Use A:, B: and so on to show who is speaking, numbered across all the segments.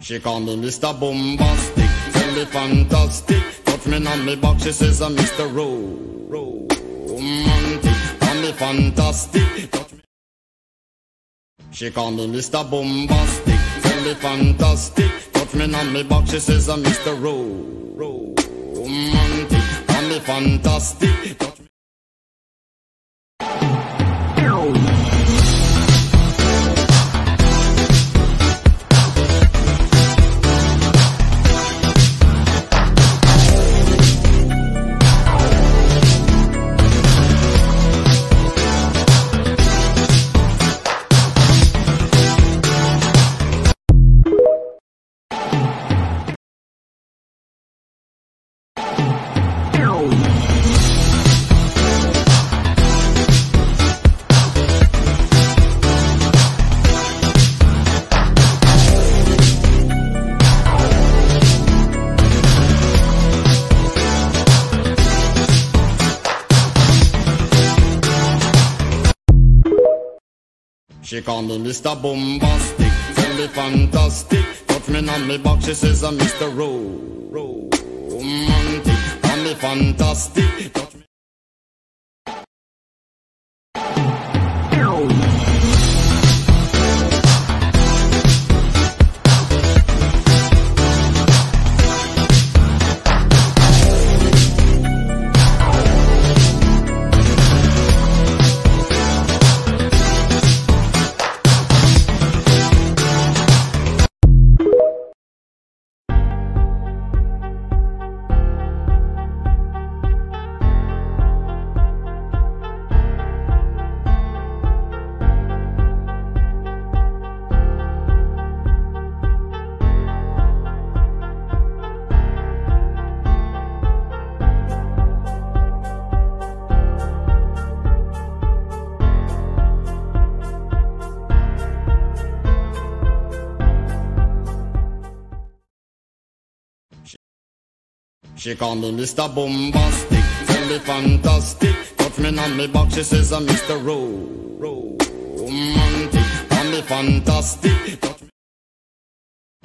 A: She call me Mr. Bombastic, tell me fantastic. Touch me on me back, she says I'm Mr. Ro- Romantic, call me fantastic. Touch me. She call me Mr. Bombastic, tell me fantastic. Touch me on me back, she says I'm Mr. Ro- Romantic, call me fantastic. Touch She call me Mr. Bombastic, tell me fantastic. Touch me on me back, she says I'm Mr. Ro- Romantic, call me fantastic. Touch me. She call me Mr. Bombastic, tell me fantastic. Touch me on me back, she says I'm Mr. Ro- Romantic, call me fantastic.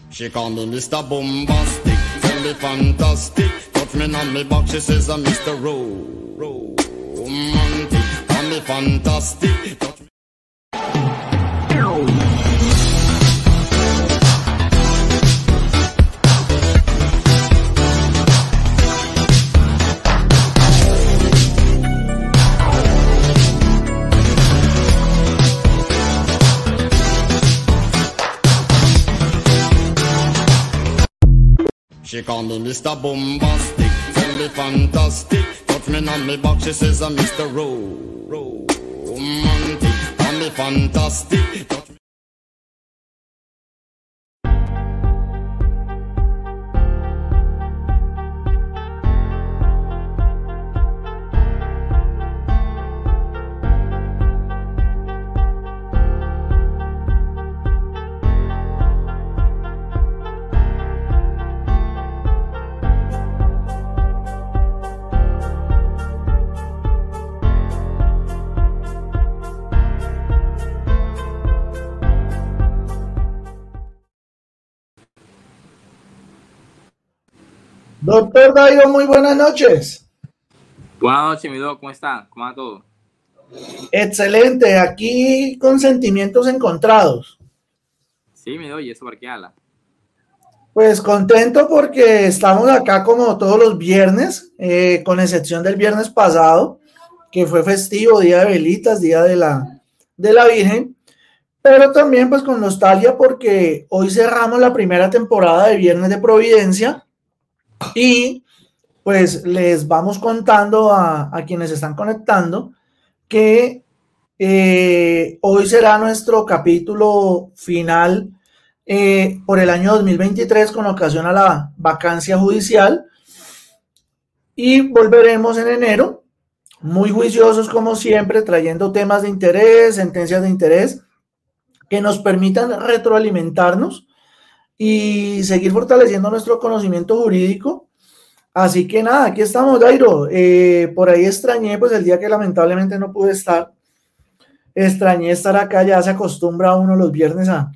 A: She call me Mr. Bombastic, tell me fantastic. Touch me on me back, she says I'm Mr. Ro- Romantic, call me fantastic. She call me Mr. Bombastic, tell me fantastic. Touch me on me back, she says I'm Mr. Ro- Romantic, call me fantastic.
B: Doctor Dairo, muy buenas noches.
C: Buenas noches, mi doc, ¿cómo está? ¿Cómo va todo?
B: Excelente, aquí con sentimientos encontrados.
C: Sí, mi doc, ¿y eso por qué habla?
B: Pues contento porque estamos acá como todos los viernes, eh, con excepción del viernes pasado, que fue festivo, día de velitas, día de la, de la Virgen, pero también pues con nostalgia porque hoy cerramos la primera temporada de Viernes de Providencia y pues les vamos contando a, quienes están conectando que eh, hoy será nuestro capítulo final eh, por el año 2023 con ocasión a la vacancia judicial. Y volveremos en enero muy juiciosos como siempre trayendo temas de interés, sentencias de interés que nos permitan retroalimentarnos y seguir fortaleciendo nuestro conocimiento jurídico. Así que nada, aquí estamos, Dairo. Eh, por ahí extrañé, pues el día que lamentablemente no pude estar, extrañé estar acá, ya se acostumbra uno los viernes a,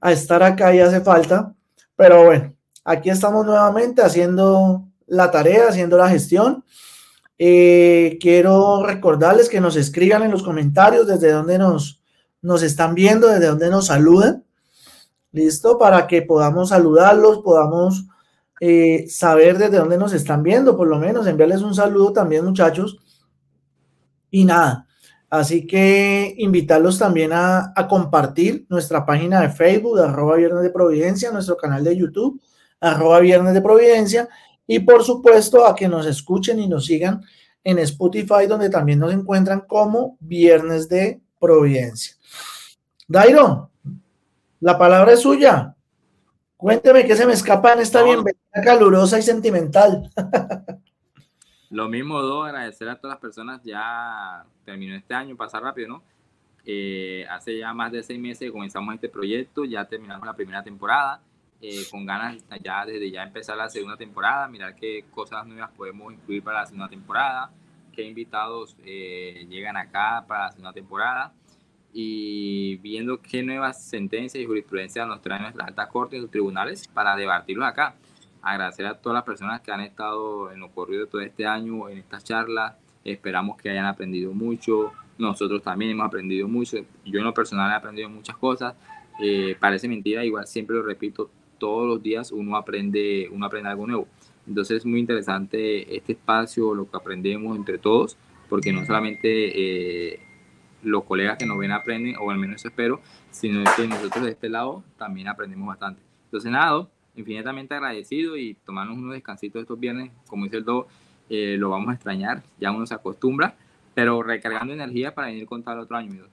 B: a estar acá y hace falta. Pero bueno, aquí estamos nuevamente haciendo la tarea, haciendo la gestión. Eh, quiero recordarles que nos escriban en los comentarios desde dónde nos, nos están viendo, desde dónde nos saludan. ¿Listo? Para que podamos saludarlos, podamos eh, saber desde dónde nos están viendo, por lo menos enviarles un saludo también, muchachos. Y nada, así que invitarlos también a, compartir nuestra página de Facebook, arroba Viernes de Providencia, nuestro canal de YouTube, arroba Viernes de Providencia, y por supuesto a que nos escuchen y nos sigan en Spotify, donde también nos encuentran como Viernes de Providencia. Dairo, la palabra es suya. Cuénteme qué se me escapa en esta bienvenida calurosa y sentimental.
C: Lo mismo, Do, agradecer a todas las personas. Ya terminó este año, pasa rápido, ¿no? Eh, hace ya más de seis meses que comenzamos este proyecto, ya terminamos la primera temporada, eh, con ganas ya desde ya empezar la segunda temporada, mirar qué cosas nuevas podemos incluir para la segunda temporada, qué invitados eh, llegan acá para la segunda temporada y viendo qué nuevas sentencias y jurisprudencias nos traen nuestras altas cortes y los tribunales para debatirlos acá. Agradecer a todas las personas que han estado en lo corrido todo este año en estas charlas. Esperamos que hayan aprendido mucho. Nosotros también hemos aprendido mucho. Yo en lo personal he aprendido muchas cosas. Eh, parece mentira, igual siempre lo repito, todos los días uno aprende, uno aprende algo nuevo. Entonces es muy interesante este espacio, lo que aprendemos entre todos, porque no solamente eh, los colegas que nos ven aprenden, o al menos eso espero, sino que nosotros de este lado también aprendemos bastante. Entonces, nada, infinitamente agradecido y tomarnos unos descansitos estos viernes, como dice el Do, eh, lo vamos a extrañar, ya uno se acostumbra, pero recargando energía para venir con tal otro año.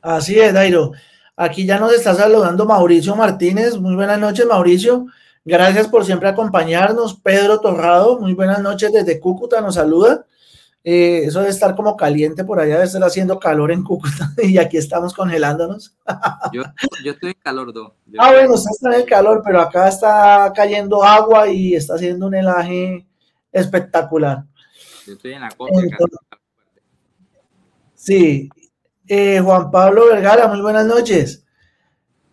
B: Así es, Dairo. Aquí ya nos está saludando Mauricio Martínez. Muy buenas noches, Mauricio. Gracias por siempre acompañarnos. Pedro Torrado, muy buenas noches desde Cúcuta, nos saluda. Eh, eso debe estar como caliente por allá, debe estar haciendo calor en Cúcuta y aquí estamos congelándonos.
C: yo, estoy en calor, Do.
B: ah, bueno, usted está en el calor, pero acá está cayendo agua y está haciendo un helaje espectacular.
C: Yo estoy en la costa.
B: sí. Eh, Juan Pablo Vergara, muy buenas noches.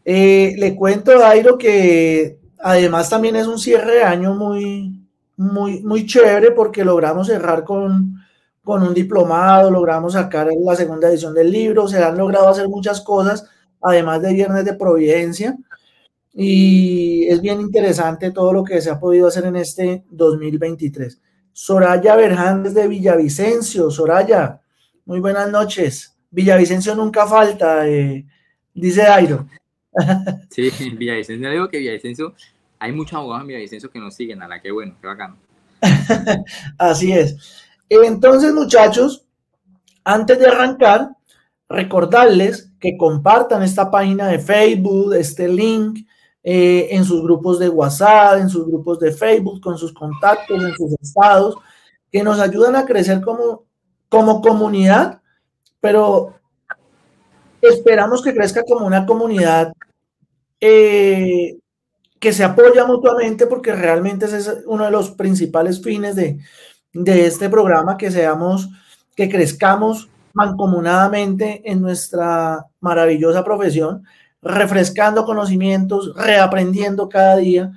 B: Eh, le cuento, Dairo, que además también es un cierre de año muy, muy, muy chévere porque logramos cerrar con con un diplomado, logramos sacar la segunda edición del libro, se han logrado hacer muchas cosas, además de Viernes de Providencia, y es bien interesante todo lo que se ha podido hacer en este 2023. Soraya Berján desde Villavicencio, Soraya, muy buenas noches. Villavicencio nunca falta, eh, dice Airo.
C: Sí, Villavicencio, digo que Villavicencio, hay muchos abogados en Villavicencio que nos siguen, a la que bueno, qué bacano.
B: Así es. Entonces, muchachos, antes de arrancar, recordarles que compartan esta página de Facebook, este link, eh, en sus grupos de WhatsApp, en sus grupos de Facebook, con sus contactos, en sus estados, que nos ayudan a crecer como, como comunidad, pero esperamos que crezca como una comunidad eh, que se apoya mutuamente, porque realmente ese es uno de los principales fines de, de este programa, que seamos, que crezcamos mancomunadamente en nuestra maravillosa profesión, refrescando conocimientos, reaprendiendo cada día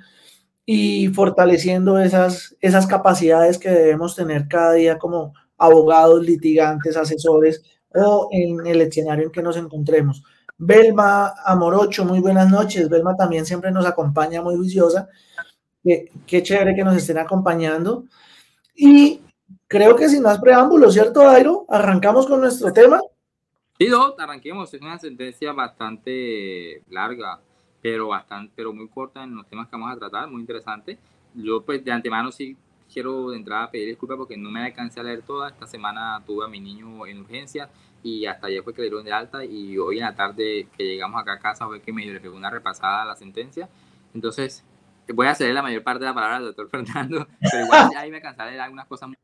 B: y fortaleciendo esas, esas capacidades que debemos tener cada día como abogados, litigantes, asesores o en el escenario en que nos encontremos. Belma Amorocho, muy buenas noches. Belma también siempre nos acompaña muy viciosa. Qué, qué chévere que nos estén acompañando. Y creo que sin más preámbulos, ¿cierto, Dairo? Arrancamos con nuestro tema.
C: Sí, no, arranquemos. Es una sentencia bastante larga, pero bastante, pero muy corta en los temas que vamos a tratar, muy interesante. Yo, pues, de antemano sí quiero de entrada pedir disculpas porque no me alcancé a leer toda. Esta semana tuve a mi niño en urgencia y hasta ayer fue que le dieron de alta y hoy en la tarde que llegamos acá a casa fue que me pegó una repasada a la sentencia. Entonces, voy a hacer la mayor parte de la palabra al doctor Fernando, pero igual ahí me cansaré de algunas cosas muy...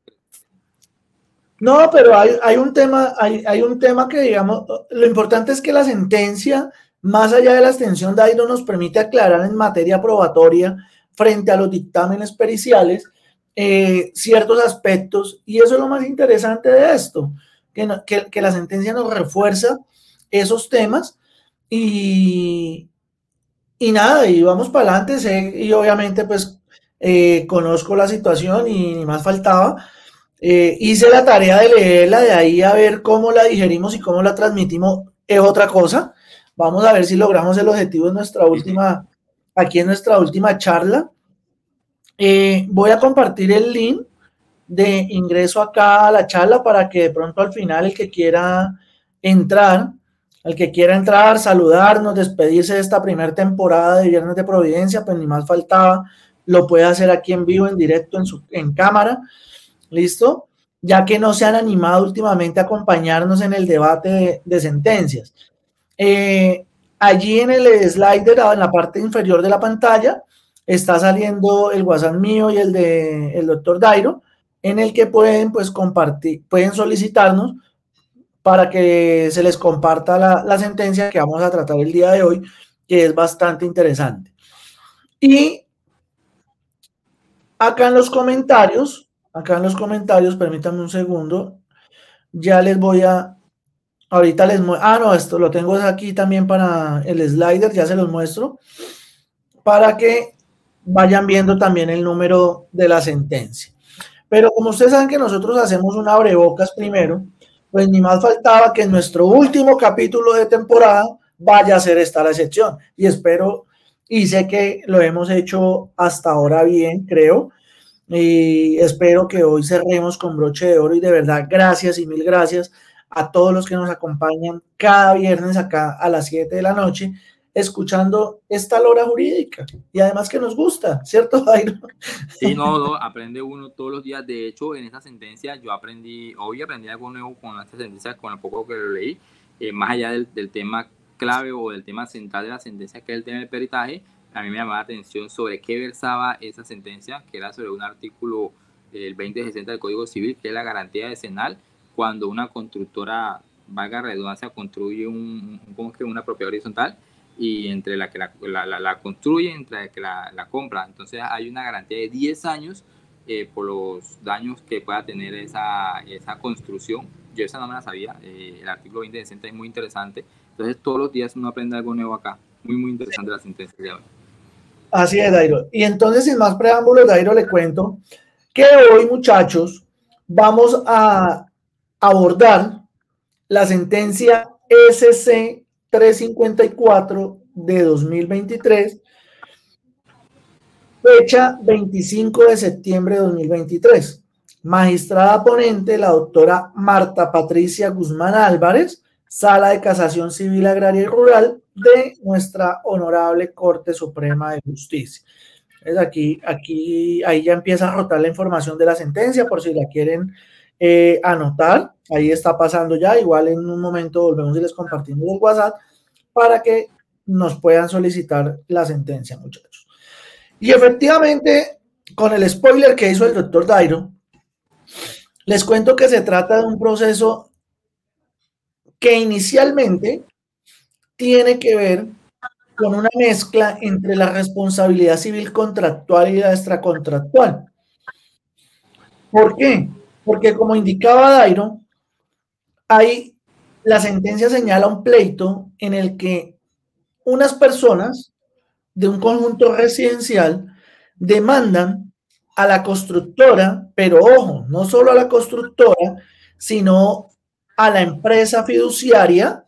B: No, pero hay, un tema, hay, un tema que digamos, lo importante es que la sentencia, más allá de la extensión de no nos permite aclarar en materia probatoria frente a los dictámenes periciales eh, ciertos aspectos, y eso es lo más interesante de esto, que, que, que la sentencia nos refuerza esos temas. Y, y nada, y vamos para adelante, sé, y obviamente pues eh, conozco la situación y ni más faltaba. Eh, hice la tarea de leerla, de ahí a ver cómo la digerimos y cómo la transmitimos, es otra cosa. Vamos a ver si logramos el objetivo en nuestra última, aquí en nuestra última charla. Eh, voy a compartir el link de ingreso acá a la charla para que de pronto al final el que quiera entrar, el que quiera entrar, saludarnos, despedirse de esta primera temporada de Viernes de Providencia, pues ni más faltaba, lo puede hacer aquí en vivo, en directo, en, su, en cámara, ¿listo? Ya que no se han animado últimamente a acompañarnos en el debate de, sentencias. Eh, allí en el slider, en la parte inferior de la pantalla, está saliendo el WhatsApp mío y el de el doctor Dairo, en el que pueden pues compartir, pueden solicitarnos para que se les comparta la, sentencia que vamos a tratar el día de hoy, que es bastante interesante. Y acá en los comentarios, acá en los comentarios, permítanme un segundo, ya les voy a, ahorita les muestro, ah, no, esto lo tengo aquí también para el slider, ya se los muestro, para que vayan viendo también el número de la sentencia. Pero como ustedes saben que nosotros hacemos un abrebocas primero, pues ni más faltaba que en nuestro último capítulo de temporada vaya a ser esta la excepción. Y espero, y sé que lo hemos hecho hasta ahora bien, creo. Y espero que hoy cerremos con broche de oro y de verdad gracias y mil gracias a todos los que nos acompañan cada viernes acá a las 7 de la noche escuchando esta lora jurídica y además que nos gusta, ¿cierto, Jairo?
C: Sí, no, no, aprende uno todos los días. De hecho, en esta sentencia yo aprendí, hoy aprendí algo nuevo con esta sentencia, con el poco que lo leí, eh, más allá del, del, tema clave o del tema central de la sentencia, que es el tema del peritaje, a mí me llamaba la atención sobre qué versaba esa sentencia, que era sobre un artículo del 2060 del Código Civil, que es la garantía decenal, cuando una constructora, valga redundancia, construye un, que una propiedad horizontal y entre la que la, la, construye, entre la que la, compra. Entonces hay una garantía de 10 años eh, por los daños que pueda tener esa, esa construcción. Yo esa no me la sabía, eh, el artículo 20 de sentencia es muy interesante. Entonces todos los días uno aprende algo nuevo acá. Muy, muy interesante la sentencia de hoy.
B: Así es, Dairo. Y entonces, sin más preámbulos, Dairo, le cuento que hoy, muchachos, vamos a abordar la sentencia SC 354 de 2023, fecha 25 de septiembre de 2023. Magistrada ponente, la doctora Marta Patricia Guzmán Álvarez, Sala de Casación Civil Agraria y Rural de nuestra Honorable Corte Suprema de Justicia. Es aquí, aquí, ahí ya empieza a rotar la información de la sentencia por si la quieren eh, anotar. Ahí está pasando ya. Igual en un momento volvemos y les compartimos el WhatsApp para que nos puedan solicitar la sentencia, muchachos. Y efectivamente, con el spoiler que hizo el doctor Dairo, les cuento que se trata de un proceso que inicialmente tiene que ver con una mezcla entre la responsabilidad civil contractual y la extracontractual. ¿Por qué? Porque como indicaba Dairo, hay, la sentencia señala un pleito en el que unas personas de un conjunto residencial demandan a la constructora, pero ojo, no solo a la constructora, sino a la empresa fiduciaria,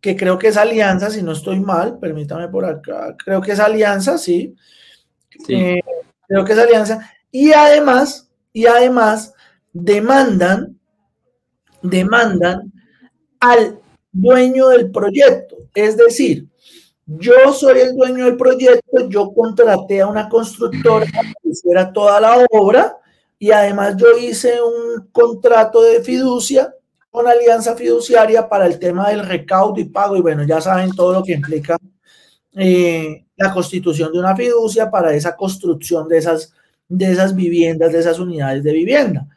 B: que creo que es Alianza, si no estoy mal, permítame por acá, creo que es Alianza, sí. Eh, creo que es Alianza. Y además, y además demandan, demandan al dueño del proyecto. Es decir, yo soy el dueño del proyecto, yo contraté a una constructora que hiciera toda la obra y además yo hice un contrato de fiducia con alianza fiduciaria para el tema del recaudo y pago. Y bueno, ya saben todo lo que implica eh, la constitución de una fiducia para esa construcción de esas, de esas viviendas, de esas unidades de vivienda.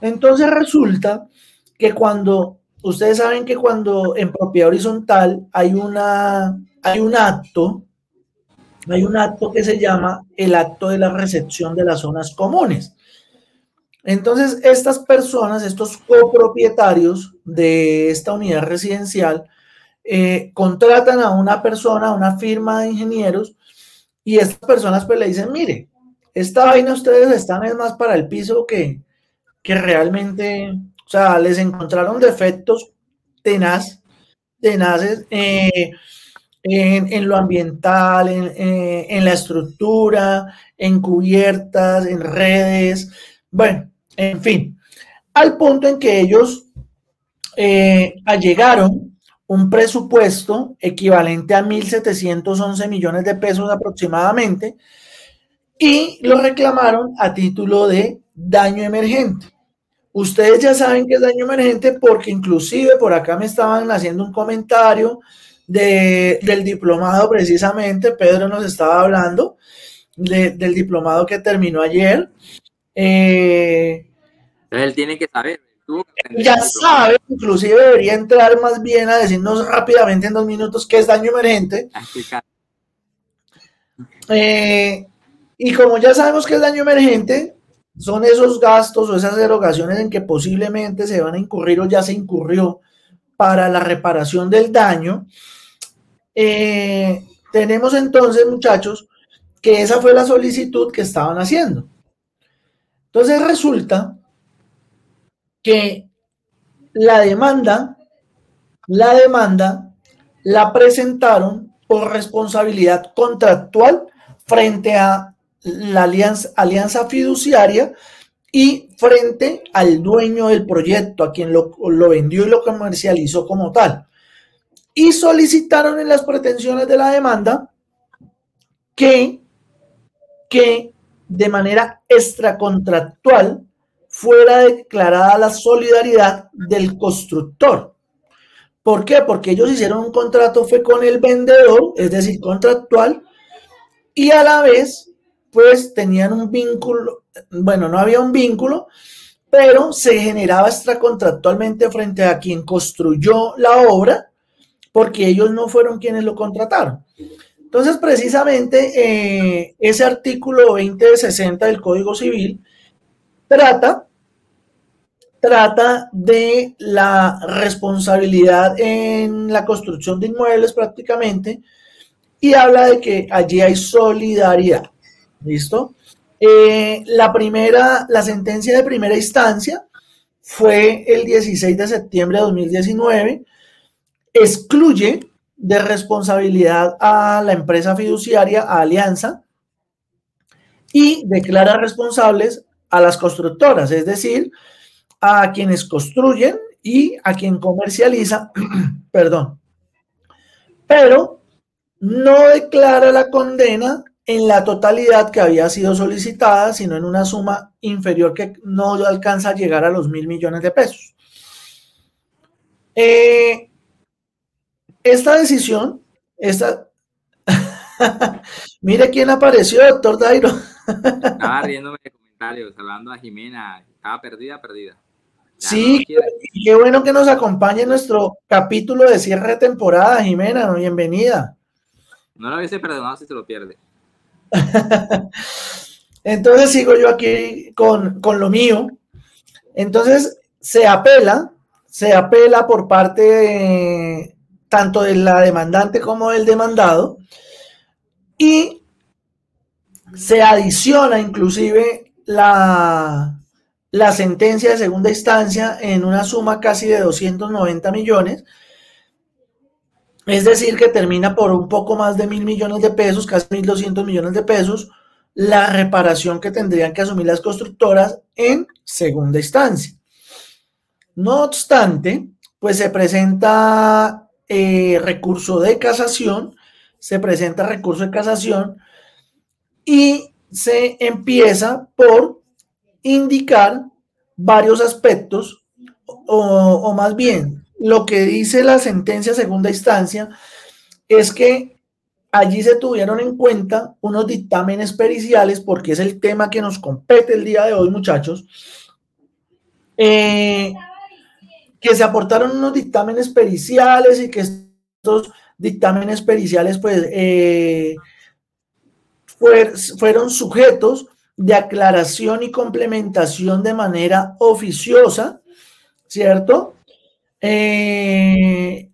B: Entonces resulta que cuando ustedes saben que cuando en propiedad horizontal hay, una, hay un acto, hay un acto que se llama el acto de la recepción de las zonas comunes. Entonces, estas personas, estos copropietarios de esta unidad residencial, eh, contratan a una persona, a una firma de ingenieros, y estas personas pues le dicen, mire, esta vaina ustedes están es más para el piso que, que realmente, o sea, les encontraron defectos tenaz, tenaces eh, en, lo ambiental, eh, en, la estructura, en cubiertas, en redes, bueno, en fin, al punto en que ellos eh, allegaron un presupuesto equivalente a 1.711 millones de pesos aproximadamente y lo reclamaron a título de daño emergente. Ustedes ya saben que es daño emergente porque inclusive por acá me estaban haciendo un comentario del diplomado precisamente, Pedro nos estaba hablando del diplomado que terminó ayer.
C: Eh, él tiene que saber.
B: ya sabe, inclusive debería entrar más bien a decirnos rápidamente en dos minutos qué es daño emergente. Eh, y como ya sabemos que es daño emergente, son esos gastos o esas erogaciones en que posiblemente se van a incurrir o ya se incurrió para la reparación del daño. Eh, tenemos entonces, muchachos, que esa fue la solicitud que estaban haciendo. Entonces resulta que la demanda, la demanda la presentaron por responsabilidad contractual frente a la alianza, fiduciaria y frente al dueño del proyecto, a quien lo, vendió y lo comercializó como tal. Y solicitaron en las pretensiones de la demanda que, que de manera extracontractual fuera declarada la solidaridad del constructor. ¿Por qué? Porque ellos hicieron un contrato, fue con el vendedor, es decir, contractual, y a la vez pues tenían un vínculo, bueno, no había un vínculo, pero se generaba extracontractualmente frente a quien construyó la obra, porque ellos no fueron quienes lo contrataron. Entonces, precisamente eh, ese artículo 2060 del Código Civil trata, trata de la responsabilidad en la construcción de inmuebles prácticamente y habla de que allí hay solidaridad. ¿Listo? Eh, la primera, la sentencia de primera instancia fue el 16 de septiembre de 2019. Excluye de responsabilidad a la empresa fiduciaria, a Alianza, y declara responsables a las constructoras, es decir, a quienes construyen y a quien comercializa, perdón. Pero no declara la condena en la totalidad que había sido solicitada, sino en una suma inferior que no alcanza a llegar a los mil millones de pesos. Eh, esta decisión, esta... Mire quién apareció, doctor Dairo.
C: Estaba riéndome de comentarios, hablando a Jimena, estaba perdida, perdida.
B: sí, qué bueno que nos acompañe en nuestro capítulo de cierre de temporada, Jimena, bienvenida.
C: No lo hubiese perdonado si se lo pierde.
B: Entonces sigo yo aquí con, lo mío. Entonces se apela, se apela por parte tanto de la demandante como del demandado y se adiciona inclusive la, la sentencia de segunda instancia en una suma casi de 290 millones es decir, que termina por un poco más de mil millones de pesos, casi mil doscientos millones de pesos, la reparación que tendrían que asumir las constructoras en segunda instancia. No obstante, pues se presenta eh, recurso de casación, se presenta recurso de casación y se empieza por indicar varios aspectos, o más bien lo que dice la sentencia segunda instancia es que allí se tuvieron en cuenta unos dictámenes periciales, porque es el tema que nos compete el día de hoy, muchachos, eh, que se aportaron unos dictámenes periciales y que estos dictámenes periciales, pues, eh, fueron sujetos de aclaración y complementación de manera oficiosa, ¿cierto? Eh,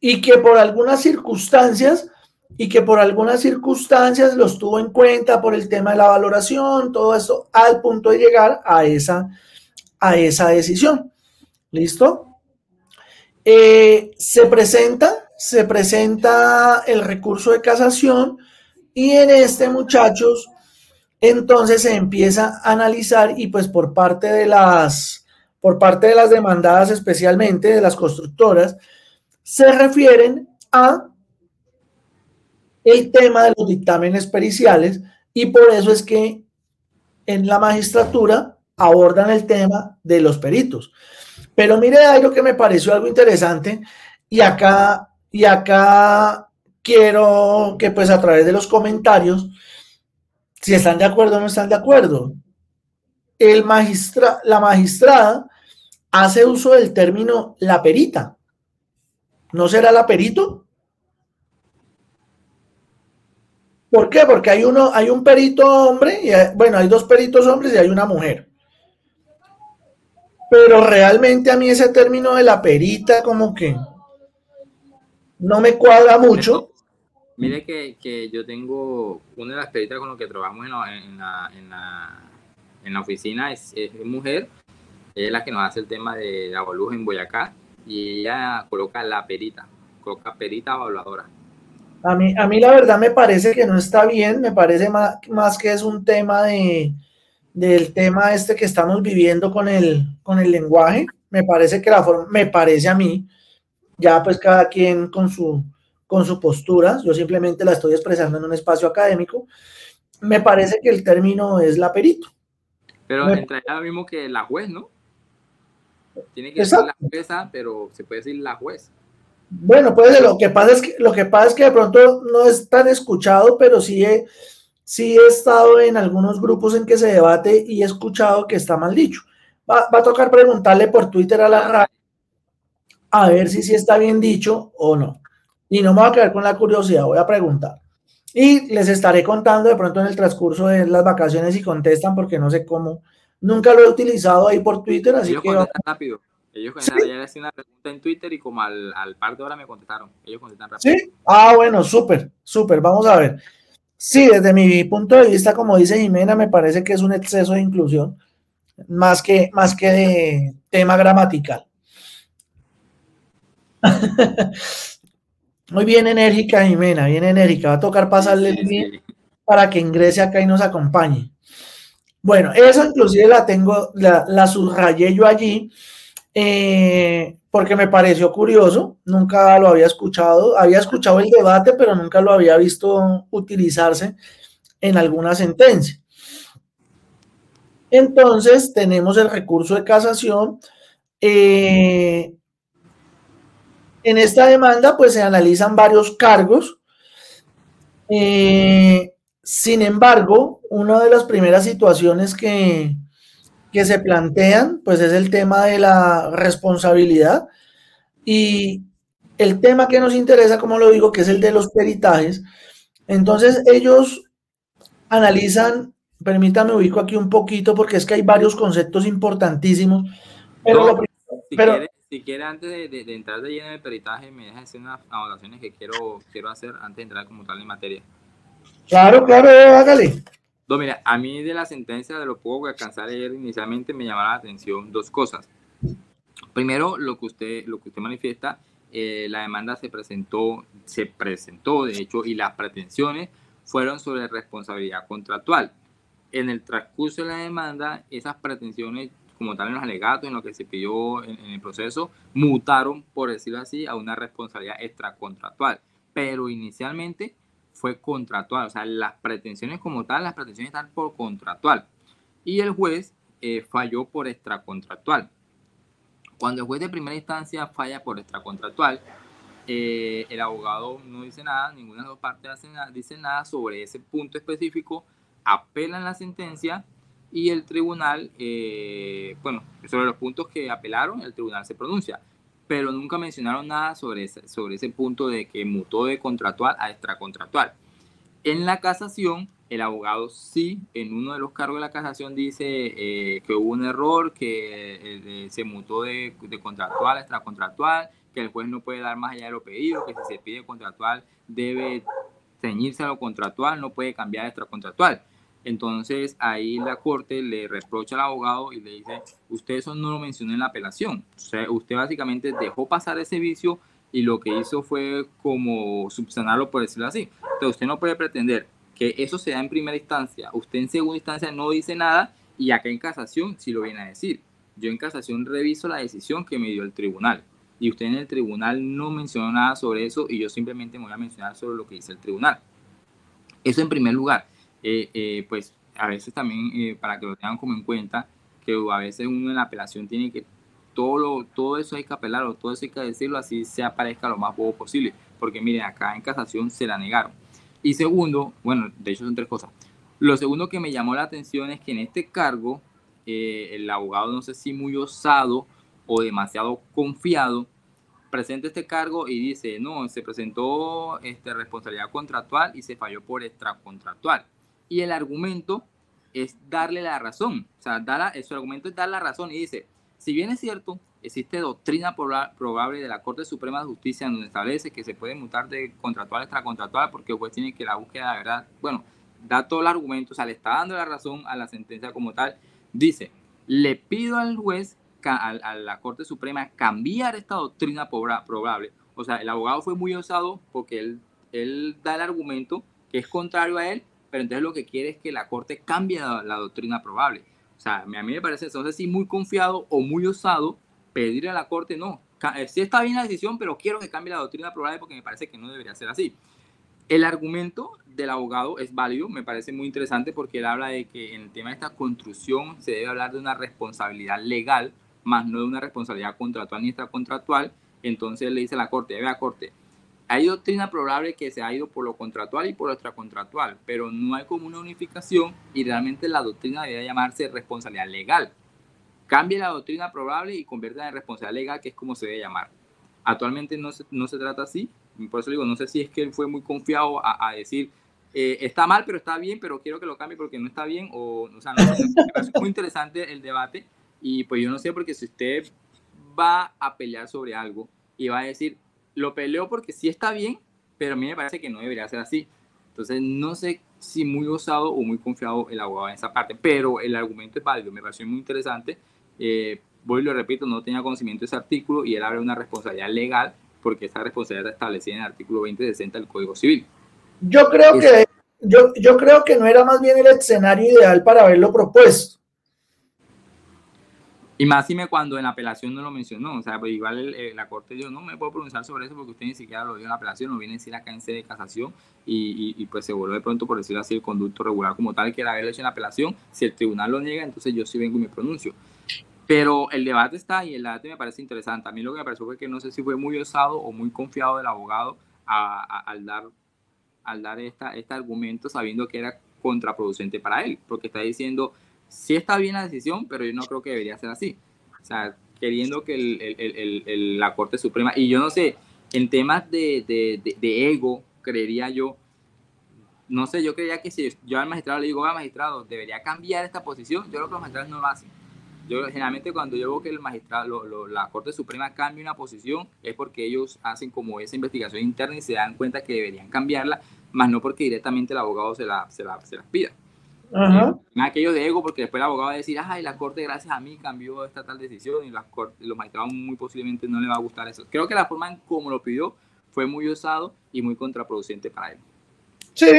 B: y que por algunas circunstancias y que por algunas circunstancias los tuvo en cuenta por el tema de la valoración, todo eso, al punto de llegar a esa, a esa decisión. ¿Listo? Eh, se presenta, se presenta el recurso de casación y en este, muchachos, entonces se empieza a analizar y pues por parte de las, por parte de las demandadas, especialmente de las constructoras, se refieren a el tema de los dictámenes periciales y por eso es que en la magistratura abordan el tema de los peritos. Pero mire algo que me pareció algo interesante y acá, y acá quiero que pues a través de los comentarios, si están de acuerdo o no están de acuerdo, el magistra, la magistrada hace uso del término la perita. ¿No será la perito? ¿Por qué? Porque hay uno, hay un perito hombre, y bueno, hay dos peritos hombres y hay una mujer. Pero realmente a mí ese término de la perita como que no me cuadra mucho.
C: Mire que, yo tengo una de las peritas con las que trabajamos en la, en la, en la, oficina, es, mujer, es la que nos hace el tema de la boluja en Boyacá y ella coloca la perita, coloca perita evaluadora.
B: A mí, a mí la verdad me parece que no está bien, me parece más, más que es un tema de, del tema este que estamos viviendo con el, con el lenguaje. Me parece que la forma, me parece a mí, ya pues cada quien con su, con su postura, yo simplemente la estoy expresando en un espacio académico, me parece que el término es la perito.
C: Pero me, entraría lo mismo que la juez, ¿no? Tiene que ser la jueza, pero se puede decir la juez.
B: Bueno, pues lo que pasa es que lo que pasa es que de pronto no es tan escuchado, pero sí, sí he estado en algunos grupos en que se debate y he escuchado que está mal dicho. Va, a tocar preguntarle por Twitter a la radio a ver si sí está bien dicho o no. Y no me voy a quedar con la curiosidad, voy a preguntar. Y les estaré contando de pronto en el transcurso de las vacaciones y contestan porque no sé cómo. Nunca lo he utilizado ahí por Twitter, así que...
C: rápido. Ellos contestaron, ya hice una pregunta en Twitter y como al, al, par de horas me contestaron. Ellos contestan rápido.
B: Sí, ah, bueno, súper, súper. Vamos a ver. Sí, desde mi punto de vista, como dice Jimena, me parece que es un exceso de inclusión, más que, más que de tema gramatical. Muy bien enérgica, Jimena, bien enérgica. Va a tocar pasarle el bien para que ingrese acá y nos acompañe. Bueno, eso inclusive la tengo, la, subrayé yo allí eh, porque me pareció curioso, nunca lo había escuchado, había escuchado el debate, pero nunca lo había visto utilizarse en alguna sentencia. Entonces, tenemos el recurso de casación. Eh, en esta demanda, pues se analizan varios cargos. Eh, sin embargo, una de las primeras situaciones que, que se plantean, pues es el tema de la responsabilidad y el tema que nos interesa, como lo digo, que es el de los peritajes. Entonces ellos analizan, permítame ubico aquí un poquito porque es que hay varios conceptos importantísimos. Pero,
C: si, quiere, antes de, entrar de lleno en el peritaje, me deja hacer unas anotaciones que quiero, quiero hacer antes de entrar como tal en materia.
B: Claro, claro, hágale.
C: No, mira, a mí de la sentencia, de lo poco que alcanzé a leer inicialmente, me llamaron la atención dos cosas. Primero, lo que usted, lo que usted manifiesta, eh, la demanda se presentó, se presentó, de hecho, y las pretensiones fueron sobre responsabilidad contractual. En el transcurso de la demanda, esas pretensiones, como tal en los alegatos, en lo que se pidió en, en el proceso, mutaron, por decirlo así, a una responsabilidad extracontractual. Pero inicialmente fue contractual, o sea, las pretensiones como tal, las pretensiones están por contractual. Y el juez eh, falló por extracontractual. Cuando el juez de primera instancia falla por extracontractual, eh, el abogado no dice nada, ninguna de las dos partes dice nada sobre ese punto específico, apelan la sentencia y el tribunal, eh, bueno, sobre los puntos que apelaron, el tribunal se pronuncia pero nunca mencionaron nada sobre ese, sobre ese punto de que mutó de contractual a extracontractual. En la casación, el abogado sí, en uno de los cargos de la casación dice eh, que hubo un error, que eh, se mutó de, contractual a extracontractual, que el juez no puede dar más allá de lo pedido, que si se pide contractual debe ceñirse a lo contractual, no puede cambiar extracontractual. Entonces ahí la corte le reprocha al abogado y le dice, usted eso no lo mencionó en la apelación. O sea, usted básicamente dejó pasar ese vicio y lo que hizo fue como subsanarlo, por decirlo así. Entonces usted no puede pretender que eso se da en primera instancia, usted en segunda instancia no dice nada y acá en casación sí lo viene a decir. Yo en casación reviso la decisión que me dio el tribunal y usted en el tribunal no mencionó nada sobre eso y yo simplemente me voy a mencionar sobre lo que dice el tribunal. Eso en primer lugar. Eh, eh, pues a veces también eh, para que lo tengan como en cuenta, que a veces uno en la apelación tiene que, todo, todo eso hay que apelarlo, todo eso hay que decirlo así se aparezca lo más poco posible, porque miren, acá en casación se la negaron. Y segundo, bueno, de hecho son tres cosas. Lo segundo que me llamó la atención es que en este cargo, el abogado no sé si muy osado o demasiado confiado, presenta este cargo y dice, no, se presentó este, responsabilidad contractual y se falló por extracontractual y el argumento es darle la razón. O sea, su argumento es dar la razón y dice, si bien es cierto, existe doctrina probable de la Corte Suprema de Justicia en donde establece que se puede mutar de contractual a extracontractual porque el juez tiene que la búsqueda de verdad, bueno, da todo el argumento, o sea, le está dando la razón a la sentencia como tal, dice, le pido al juez, a, la Corte Suprema, cambiar esta doctrina probable. O sea, el abogado fue muy osado porque él, él da el argumento que es contrario a él, pero entonces lo que quiere es que la Corte cambie la, doctrina probable. O sea, a mí me parece entonces sí muy confiado o muy osado pedirle a la Corte, no, eh, sí está bien la decisión, pero quiero que cambie la doctrina probable porque me parece que no debería ser así. El argumento del abogado es válido, me parece muy interesante porque él habla de que en el tema de esta construcción se debe hablar de una responsabilidad legal, más no de una responsabilidad contractual ni extracontractual. Entonces le dice a la Corte, vea Corte, hay doctrina probable que se ha ido por lo contractual y por lo extracontractual, pero no hay como una unificación y realmente la doctrina debería llamarse responsabilidad legal. Cambie la doctrina probable y convierta en responsabilidad legal, que es como se debe llamar. Actualmente no se, no se trata así, por eso digo, no sé si es que él fue muy confiado a, decir, eh, está mal, pero está bien, pero quiero que lo cambie porque no está bien, o, o sea, no me muy interesante el debate y pues yo no sé, porque si usted va a pelear sobre algo y va a decir, lo peleó porque sí está bien, pero a mí me parece que no debería ser así. Entonces, no sé si muy osado o muy confiado el abogado en esa parte, pero el argumento es válido, me pareció muy interesante. Eh, voy y lo repito, no tenía conocimiento de ese artículo y él abre una responsabilidad legal porque esa responsabilidad está establecida en el artículo 2060 del Código Civil.
B: Yo creo que yo, yo creo que no era más bien el escenario ideal para haberlo propuesto.
C: Y más me cuando en la apelación no lo mencionó, o sea, pues igual la corte yo no me puedo pronunciar sobre eso porque usted ni siquiera lo dio en la apelación, no viene a decir acá en sede de casación y, y, pues se vuelve de pronto, por decirlo así, el conducto regular como tal que era haberlo hecho en la apelación. Si el tribunal lo niega, entonces yo sí vengo y me pronuncio. Pero el debate está y el debate me parece interesante. A mí lo que me pareció fue que no sé si fue muy osado o muy confiado del abogado al dar, al dar esta, este argumento sabiendo que era contraproducente para él, porque está diciendo sí está bien la decisión, pero yo no creo que debería ser así. O sea, queriendo que el, la Corte Suprema, y yo no sé, en temas de, de, ego, creería yo, no sé, yo creía que si yo al magistrado le digo, a magistrado, debería cambiar esta posición, yo creo que los magistrados no lo hacen. Yo generalmente cuando yo veo que el magistrado, la Corte Suprema cambia una posición, es porque ellos hacen como esa investigación interna y se dan cuenta que deberían cambiarla, más no porque directamente el abogado se la, se la, se las pida. Ajá. En aquellos de ego, porque después el abogado va a decir, ay, la corte gracias a mí cambió esta tal decisión y las los magistrados muy posiblemente no le va a gustar eso. Creo que la forma en cómo lo pidió fue muy osado y muy contraproducente para él.
B: Sí,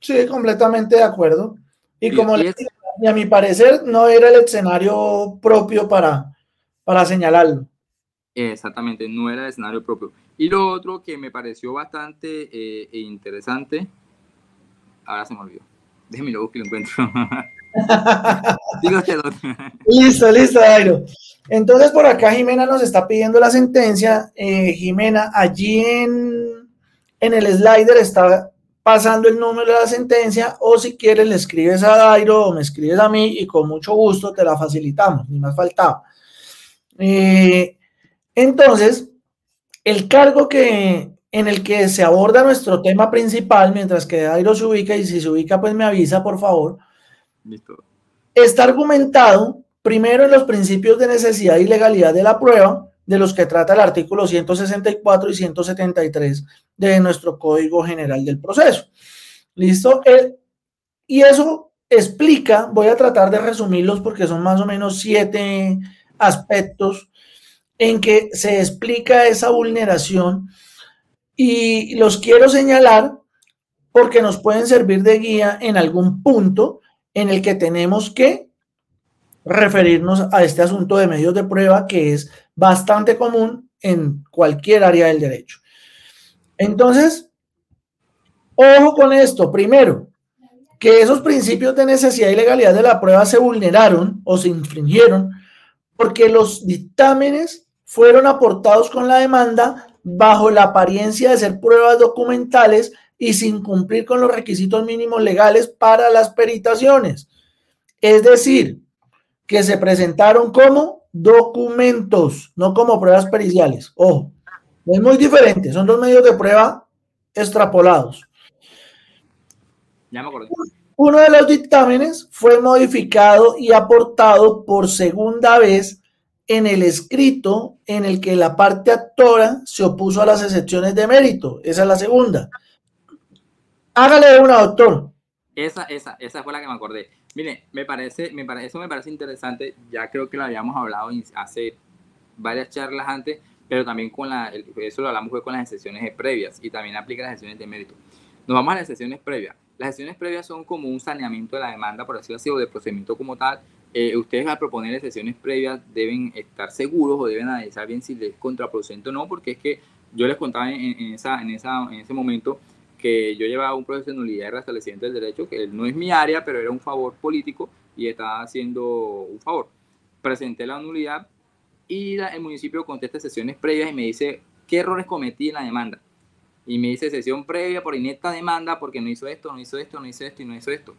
B: sí, completamente de acuerdo. Y, como le y a mi parecer no era el escenario propio para, para señalarlo.
C: Exactamente, no era el escenario propio. Y lo otro que me pareció bastante eh, interesante, ahora se me olvidó. Déjeme lo busco y lo encuentro.
B: listo, listo, Dairo. Entonces, por acá Jimena nos está pidiendo la sentencia. Eh, Jimena, allí en, en el slider está pasando el número de la sentencia o si quieres le escribes a Dairo o me escribes a mí y con mucho gusto te la facilitamos, ni más faltaba. Eh, entonces, el cargo que, en el que se aborda nuestro tema principal, mientras que Dairo se ubica y si se ubica, pues me avisa, por favor. Está argumentado primero en los principios de necesidad y legalidad de la prueba, de los que trata el artículo 164 y 173 de nuestro Código General del Proceso. ¿Listo? y eso explica, voy a tratar de resumirlos porque son más o menos siete aspectos en que se explica esa vulneración y los quiero señalar porque nos pueden servir de guía en algún punto en el que tenemos que referirnos a este asunto de medios de prueba que es bastante común en cualquier área del derecho. Entonces, ojo con esto. Primero, que esos principios de necesidad y legalidad de la prueba se vulneraron o se infringieron porque los dictámenes fueron aportados con la demanda bajo la apariencia de ser pruebas documentales y sin cumplir con los requisitos mínimos legales para las peritaciones. Es decir, que se presentaron como documentos, no como pruebas periciales. Ojo, es muy diferente, son dos medios de prueba extrapolados.
C: Ya me acordé.
B: Uno de los dictámenes fue modificado y aportado por segunda vez en el escrito en el que la parte actora se opuso a las excepciones de mérito. Esa es la segunda. Hágale una, doctor.
C: Esa, esa, esa fue la que me acordé. Mire, me parece, me parece, eso me parece interesante. Ya creo que lo habíamos hablado hace varias charlas antes, pero también con la, eso lo hablamos fue con las sesiones previas y también aplica las sesiones de mérito. Nos vamos a las sesiones previas. Las sesiones previas son como un saneamiento de la demanda, por así decirlo, o del procedimiento como tal. Eh, ustedes al proponer sesiones previas deben estar seguros o deben analizar bien si es contraproducente o no, porque es que yo les contaba en, en, esa, en, esa, en ese momento que yo llevaba un proceso de nulidad y restablecimiento del derecho, que no es mi área, pero era un favor político y estaba haciendo un favor. Presenté la nulidad y el municipio contesta sesiones previas y me dice qué errores cometí en la demanda. Y me dice sesión previa por inecta demanda porque no hizo esto, no hizo esto, no hizo esto y no hizo esto.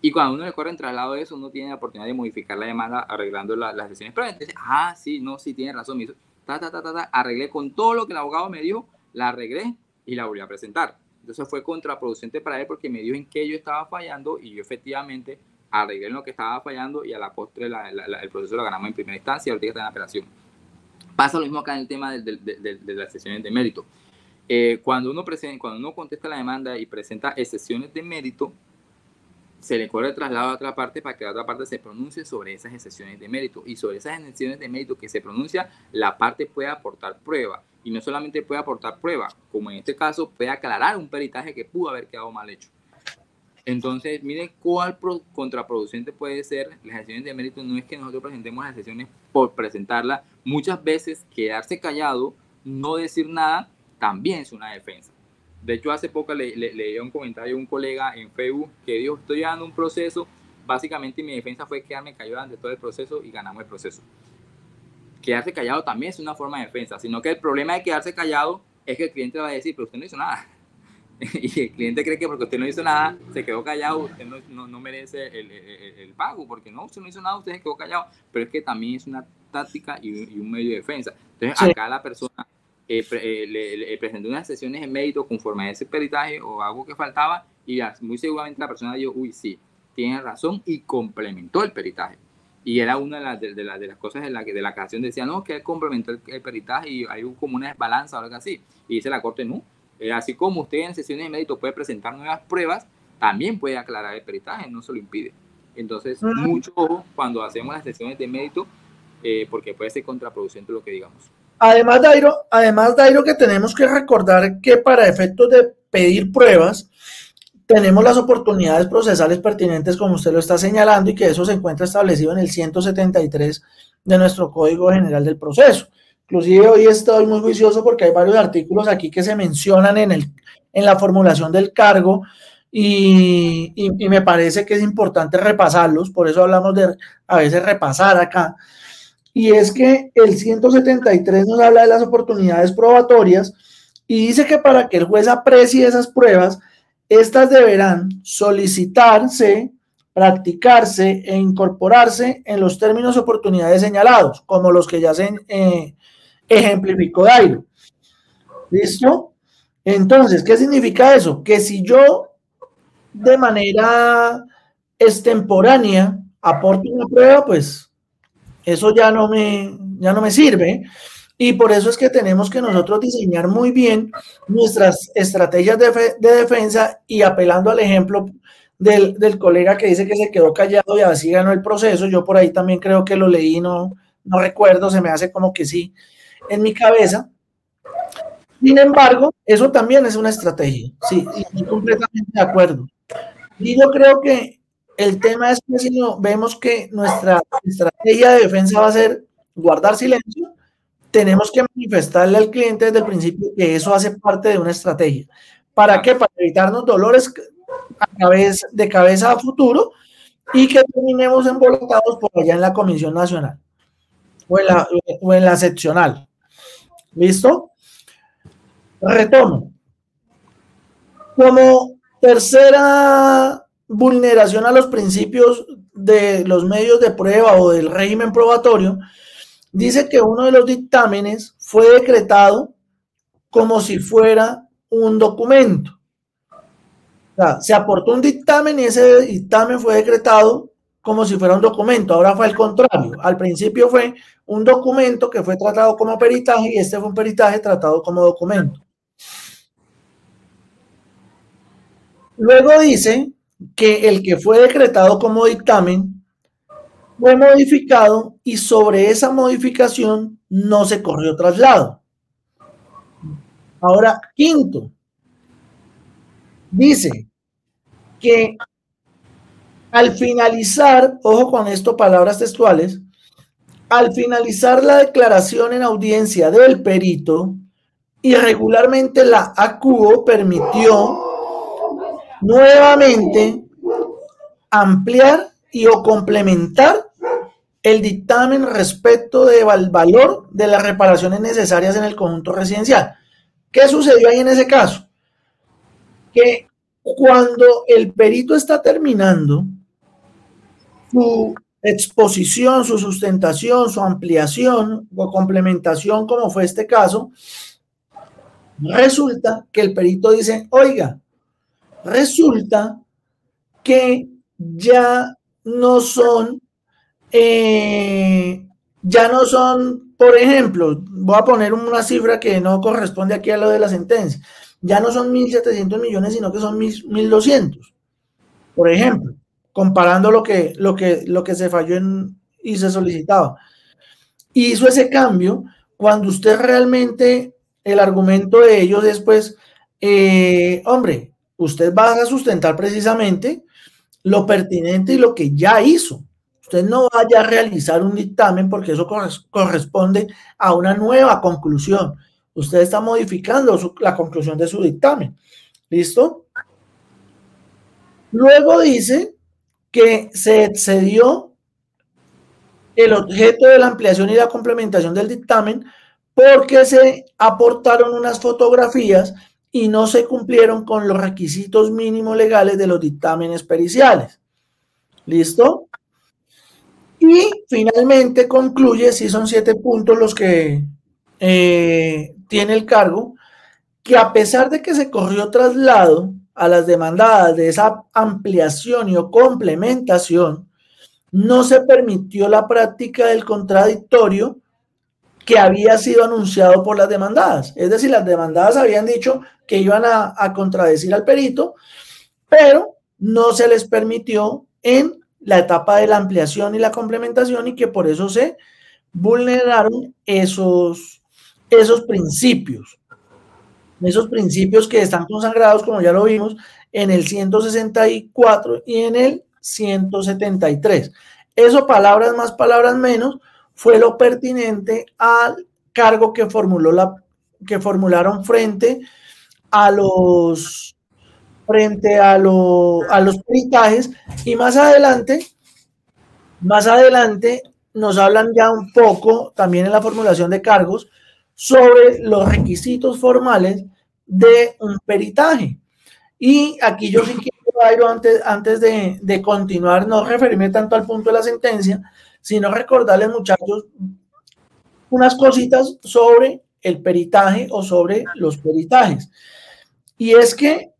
C: Y cuando uno le corre en traslado de eso, uno tiene la oportunidad de modificar la demanda arreglando las sesiones previas. Entonces, ah, sí, no, sí, tiene razón. Me hizo, ta, ta, ta, ta, ta, arreglé con todo lo que el abogado me dijo, la arreglé y la volví a presentar. Entonces fue contraproducente para él porque me dio en qué yo estaba fallando y yo efectivamente arreglé en lo que estaba fallando y a la postre el proceso lo ganamos en primera instancia y ahorita está en apelación. Pasa lo mismo acá en el tema de, de, las sesiones de mérito. Eh, cuando, uno presenta, cuando uno contesta la demanda y presenta excepciones de mérito, se le corre el traslado a otra parte para que la otra parte se pronuncie sobre esas excepciones de mérito. Y sobre esas excepciones de mérito que se pronuncia, la parte puede aportar prueba. Y no solamente puede aportar prueba, como en este caso, puede aclarar un peritaje que pudo haber quedado mal hecho. Entonces, miren cuál contraproducente puede ser las excepciones de mérito. No es que nosotros presentemos las excepciones por presentarlas. Muchas veces quedarse callado, no decir nada, también es una defensa. De hecho, hace poco le, leí un comentario a un colega en Facebook que dijo, estoy llevando un proceso, básicamente mi defensa fue quedarme callado ante todo el proceso y ganamos el proceso. Quedarse callado también es una forma de defensa, sino que el problema de quedarse callado es que el cliente va a decir, pero usted no hizo nada. y el cliente cree que porque usted no hizo nada, se quedó callado, usted no, no, merece el, el, pago, porque no, usted no hizo nada, usted se quedó callado, pero es que también es una táctica y, un medio de defensa. Entonces, acá la persona eh, eh, le, presenté unas sesiones en mérito conforme a ese peritaje o algo que faltaba y muy seguramente la persona dijo, uy, sí, tiene razón y complementó el peritaje. Y era una de las, de, de las cosas de la que de la canción decía, no, que él complementó el, peritaje y hay como una desbalanza o algo así. Y dice la corte, no. Eh, así como usted en sesiones de mérito puede presentar nuevas pruebas, también puede aclarar el peritaje, no se lo impide. Entonces, mucho ojo cuando hacemos las sesiones de mérito, porque puede ser contraproducente lo que digamos.
B: Además, Dairo, además, Dairo, que tenemos que recordar que para efectos de pedir pruebas, tenemos las oportunidades procesales pertinentes, como usted lo está señalando, y que eso se encuentra establecido en el 173 de nuestro Código General del Proceso. Inclusive hoy estoy muy juicioso porque hay varios artículos aquí que se mencionan en, el, en la formulación del cargo y, y me parece que es importante repasarlos, por eso hablamos de a veces repasar acá y es que el 173 nos habla de las oportunidades probatorias y dice que para que el juez aprecie esas pruebas, estas deberán solicitarse, practicarse e incorporarse en los términos oportunidades señalados, como los que ya se eh, ejemplificó Dairo. ¿Listo? Entonces, ¿qué significa eso? Que si yo de manera extemporánea aporto una prueba, pues eso ya no me, ya no me sirve. Y por eso es que tenemos que nosotros diseñar muy bien nuestras estrategias de, defensa y apelando al ejemplo del, del, colega que dice que se quedó callado y así ganó el proceso. Yo por ahí también creo que lo leí, no, no recuerdo, se me hace como que sí en mi cabeza. Sin embargo, eso también es una estrategia. Sí, y completamente de acuerdo. Y yo creo que el tema es que si no vemos que nuestra estrategia de defensa va a ser guardar silencio, tenemos que manifestarle al cliente desde el principio que eso hace parte de una estrategia. ¿Para qué? Para evitarnos dolores de cabeza a futuro y que terminemos embolotados por allá en la Comisión Nacional o en la, o en la seccional. ¿Listo? Retomo. Como tercera vulneración a los principios de los medios de prueba o del régimen probatorio, dice que uno de los dictámenes fue decretado como si fuera un documento. O sea, se aportó un dictamen y ese dictamen fue decretado como si fuera un documento. Ahora fue al contrario. Al principio fue un documento que fue tratado como peritaje y este fue un peritaje tratado como documento. Luego dice que el que fue decretado como dictamen fue modificado y sobre esa modificación no se corrió traslado. Ahora, quinto, dice que al finalizar, ojo con esto, palabras textuales, al finalizar la declaración en audiencia del perito, irregularmente la ACUO permitió nuevamente ampliar y o complementar el dictamen respecto del valor de las reparaciones necesarias en el conjunto residencial. ¿Qué sucedió ahí en ese caso? Que cuando el perito está terminando su exposición, su sustentación, su ampliación o complementación, como fue este caso, resulta que el perito dice, oiga, resulta que ya no son, eh, ya no son, por ejemplo, voy a poner una cifra que no corresponde aquí a lo de la sentencia, ya no son 1.700 millones, sino que son 1.200, por ejemplo, comparando lo que, lo que, lo que se falló y se solicitaba. hizo ese cambio cuando usted realmente, el argumento de ellos es pues, eh, hombre, usted va a sustentar precisamente lo pertinente y lo que ya hizo. Usted no vaya a realizar un dictamen porque eso corresponde a una nueva conclusión. Usted está modificando la conclusión de su dictamen. ¿Listo? Luego dice que se excedió el objeto de la ampliación y la complementación del dictamen porque se aportaron unas fotografías y no se cumplieron con los requisitos mínimos legales de los dictámenes periciales. ¿Listo? Y finalmente concluye, si son siete puntos los que eh, tiene el cargo, que a pesar de que se corrió traslado a las demandadas de esa ampliación y o complementación, no se permitió la práctica del contradictorio que había sido anunciado por las demandadas. Es decir, las demandadas habían dicho que iban a, contradecir al perito, pero no se les permitió en la etapa de la ampliación y la complementación y que por eso se vulneraron esos, esos principios. Esos principios que están consagrados, como ya lo vimos, en el 164 y en el 173. Eso, palabras más, palabras menos, fue lo pertinente al cargo que, formuló la, que formularon frente a los frente a, a los peritajes y más adelante más adelante nos hablan ya un poco también en la formulación de cargos sobre los requisitos formales de un peritaje. Y aquí yo sí quiero, antes, antes de, de continuar, no referirme tanto al punto de la sentencia, sino recordarles, muchachos, unas cositas sobre el peritaje o sobre los peritajes. Y es que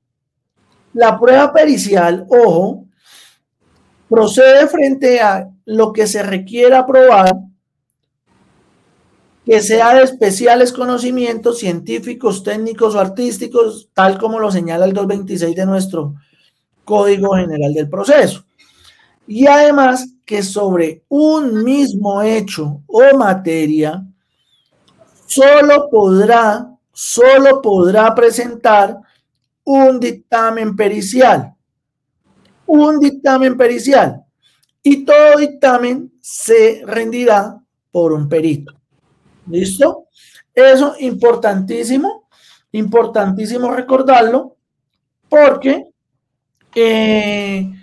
B: la prueba pericial, ojo, procede frente a lo que se requiera probar que sea de especiales conocimientos científicos, técnicos o artísticos, tal como lo señala el 226 de nuestro Código General del Proceso. Y además que sobre un mismo hecho o materia, solo podrá, solo podrá presentar un dictamen pericial. Un dictamen pericial. Y todo dictamen se rendirá por un perito. ¿Listo? Eso importantísimo, importantísimo recordarlo, porque, eh,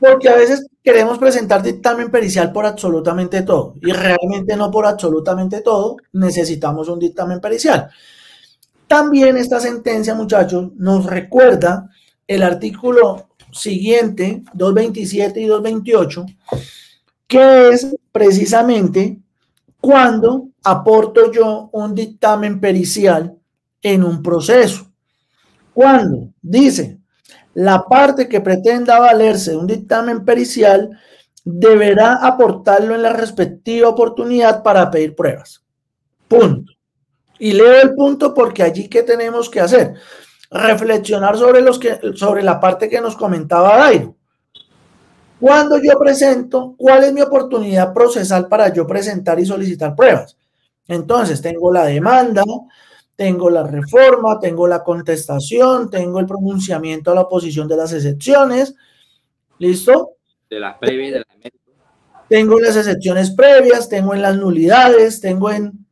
B: porque a veces queremos presentar dictamen pericial por absolutamente todo y realmente no por absolutamente todo necesitamos un dictamen pericial. También esta sentencia, muchachos, nos recuerda el artículo siguiente, 227 y 228, que es precisamente cuando aporto yo un dictamen pericial en un proceso. Cuando dice, la parte que pretenda valerse de un dictamen pericial deberá aportarlo en la respectiva oportunidad para pedir pruebas. Punto. Y leo el punto porque allí que tenemos que hacer, reflexionar sobre los que sobre la parte que nos comentaba Dairo. Cuando yo presento, ¿cuál es mi oportunidad procesal para yo presentar y solicitar pruebas? Entonces, tengo la demanda, tengo la reforma, tengo la contestación, tengo el pronunciamiento a la oposición de las excepciones. ¿Listo?
C: De las previas de las
B: Tengo las excepciones previas, tengo en las nulidades, tengo en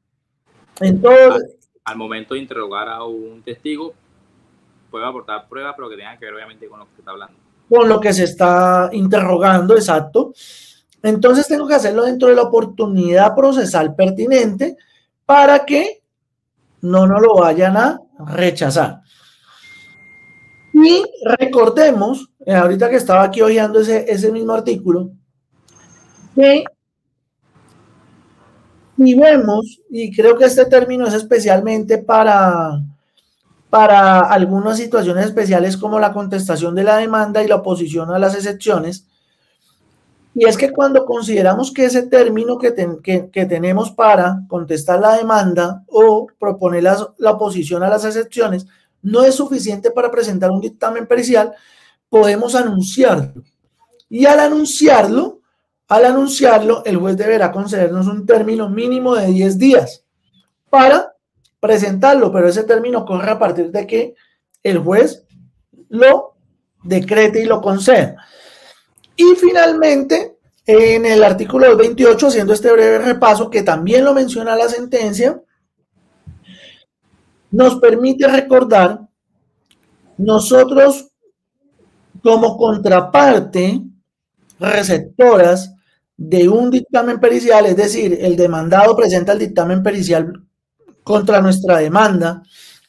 B: entonces,
C: al, momento de interrogar a un testigo, puede aportar pruebas, pero que tengan que ver obviamente con lo que se está hablando.
B: Con lo que se está interrogando, exacto. Entonces tengo que hacerlo dentro de la oportunidad procesal pertinente para que no nos lo vayan a rechazar. Y recordemos, eh, ahorita que estaba aquí hojeando ese, ese mismo artículo, que y vemos, y creo que este término es especialmente para, para algunas situaciones especiales como la contestación de la demanda y la oposición a las excepciones, y es que cuando consideramos que ese término que, que, tenemos para contestar la demanda o proponer la, la, oposición a las excepciones no es suficiente para presentar un dictamen pericial, podemos anunciarlo. Y al anunciarlo, al anunciarlo, el juez deberá concedernos un término mínimo de 10 días para presentarlo, pero ese término corre a partir de que el juez lo decrete y lo conceda. Y finalmente, en el artículo 28, haciendo este breve repaso, que también lo menciona la sentencia, nos permite recordar nosotros como contraparte receptoras de un dictamen pericial, es decir, el demandado presenta el dictamen pericial contra nuestra demanda,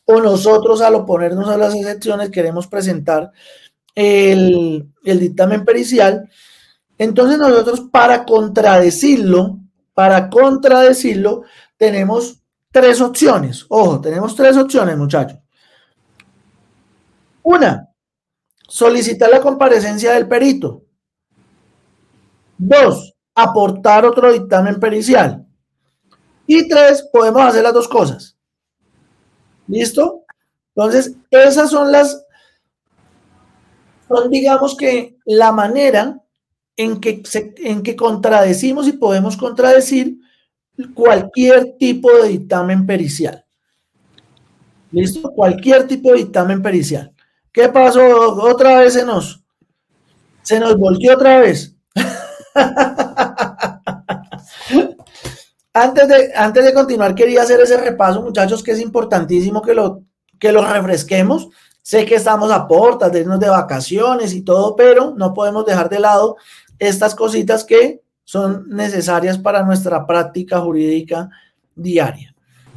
B: o nosotros al oponernos a las excepciones queremos presentar el, dictamen pericial, entonces nosotros para contradecirlo, para contradecirlo, tenemos tres opciones. Ojo, tenemos tres opciones, muchachos. Una, solicitar la comparecencia del perito. Dos, aportar otro dictamen pericial. Y tres, podemos hacer las dos cosas. ¿Listo? Entonces, esas son las, son digamos que la manera en que, en que contradecimos y podemos contradecir cualquier tipo de dictamen pericial. ¿Listo? Cualquier tipo de dictamen pericial. ¿Qué pasó? Otra vez se nos, se nos volteó otra vez. antes, de, antes de continuar, quería hacer ese repaso, muchachos, que es importantísimo que lo, que lo refresquemos. Sé que estamos a puertas de irnos de vacaciones y todo, pero no podemos dejar de lado estas cositas que son necesarias para nuestra práctica jurídica diaria.